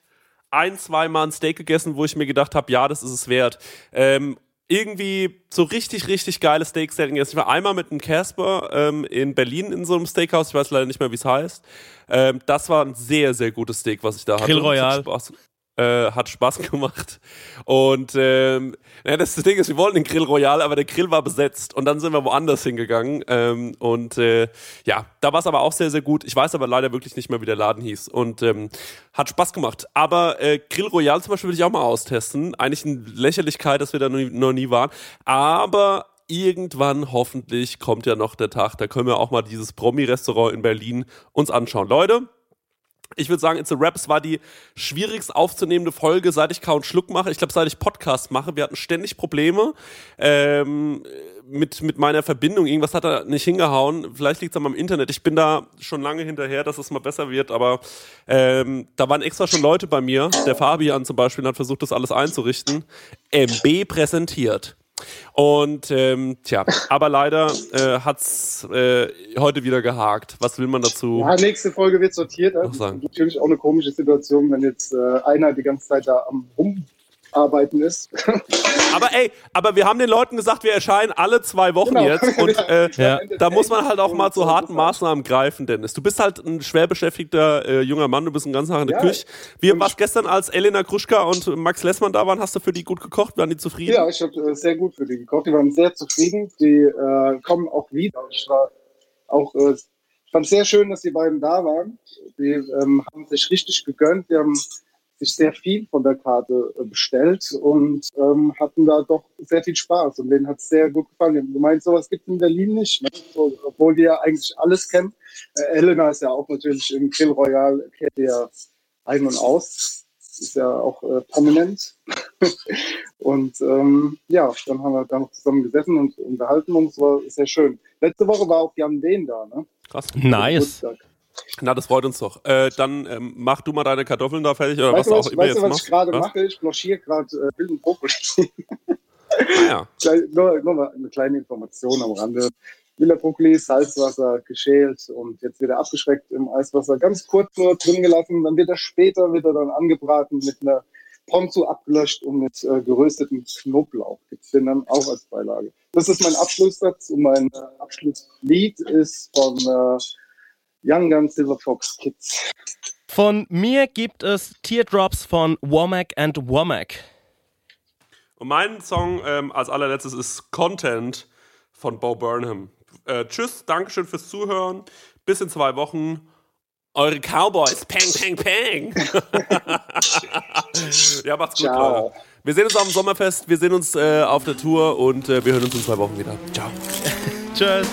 ein, zwei Mal ein Steak gegessen, wo ich mir gedacht habe, ja, das ist es wert. Ähm, irgendwie so richtig, richtig geile Steaks selten gegessen. Ich war einmal mit einem Casper ähm, in Berlin in so einem Steakhouse, ich weiß leider nicht mehr, wie es heißt. Ähm, das war ein sehr, sehr gutes Steak, was ich da hatte. Grill Royal. Hat Spaß, äh, hat Spaß [LAUGHS] gemacht. Und ähm, ja, das Ding ist, wir wollten den Grill Royal, aber der Grill war besetzt. Und dann sind wir woanders hingegangen. Ähm, und äh, ja, da war es aber auch sehr, sehr gut. Ich weiß aber leider wirklich nicht mehr, wie der Laden hieß. Und ähm, hat Spaß gemacht. Aber äh, Grill Royal zum Beispiel will ich auch mal austesten. Eigentlich eine Lächerlichkeit, dass wir da noch nie waren. Aber irgendwann hoffentlich kommt ja noch der Tag, da können wir auch mal dieses Promi-Restaurant in Berlin uns anschauen. Leute, ich würde sagen, It's a Rap, es war die schwierigst aufzunehmende Folge, seit ich und Schluck mache. Ich glaube, seit ich Podcast mache. Wir hatten ständig Probleme ähm, mit, mit meiner Verbindung. Irgendwas hat da nicht hingehauen. Vielleicht liegt es an meinem Internet. Ich bin da schon lange hinterher, dass es mal besser wird. Aber ähm, da waren extra schon Leute bei mir. Der Fabian zum Beispiel hat versucht, das alles einzurichten. MB präsentiert. Und ähm, tja, aber leider äh, hat's äh, heute wieder gehakt. Was will man dazu? Ja, nächste Folge wird sortiert. Sagen. Natürlich auch eine komische Situation, wenn jetzt äh, einer die ganze Zeit da am Rumarbeiten ist. [LAUGHS] Aber ey, aber wir haben den Leuten gesagt, wir erscheinen alle zwei Wochen Genau. jetzt [LAUGHS] und äh, Ja. da muss man halt auch mal zu harten Maßnahmen greifen, Dennis. Du bist halt ein schwer beschäftigter äh, junger Mann, du bist den ganzen Tag in der Ja. Küche. Wie war's gestern, als Elena Kruschka und Max Lessmann da waren? Hast du für die gut gekocht? Waren die zufrieden? Ja, ich habe äh, sehr gut für die gekocht. Die waren sehr zufrieden. Die äh, kommen auch wieder. Ich war auch, äh, ich fand sehr schön, dass die beiden da waren. Die ähm, haben sich richtig gegönnt. Die haben sich sehr viel von der Karte äh, bestellt und ähm, hatten da doch sehr viel Spaß. Und denen hat es sehr gut gefallen. Du meinst, sowas gibt es in Berlin nicht, ne? so, obwohl die ja eigentlich alles kennen. Äh, Elena ist ja auch natürlich im Grill Royal, kennt ihr ja ein und aus. Ist ja auch äh, prominent. [LAUGHS] Und ähm, ja, dann haben wir da noch zusammen gesessen und unterhalten uns, war sehr schön. Letzte Woche war auch Jan Dehn da, ne? Krass. Nice. Geburtstag. Na, das freut uns doch. Äh, dann ähm, mach du mal deine Kartoffeln da fertig oder Weißt du, was was, auch immer weißt jetzt du, was machst. ich gerade mache? Ich blanchiere gerade äh, wilden Brokkoli. Ah, ja. [LAUGHS] Klein- nur, nur mal eine kleine Information am Rande. Wilder Brokkoli, Salzwasser, geschält und jetzt wird er abgeschreckt im Eiswasser. Ganz kurz nur drin gelassen, dann wird er später wird er dann angebraten mit einer Ponzu abgelöscht und mit äh, geröstetem Knoblauch. Gibt's den dann auch als Beilage. Das ist mein Abschlusssatz und mein äh, Abschlusslied ist von äh, Young Gun Silver Fox Kids. Von mir gibt es Teardrops von Womack and Womack. Und mein Song ähm, als allerletztes ist Content von Bo Burnham. Äh, tschüss, Dankeschön fürs Zuhören. Bis in zwei Wochen. Eure Cowboys. Pang, pang, pang. [LAUGHS] ja, macht's gut, Ciao. Leute. Wir sehen uns am Sommerfest, wir sehen uns äh, auf der Tour und äh, wir hören uns in zwei Wochen wieder. Ciao. [LAUGHS] Tschüss.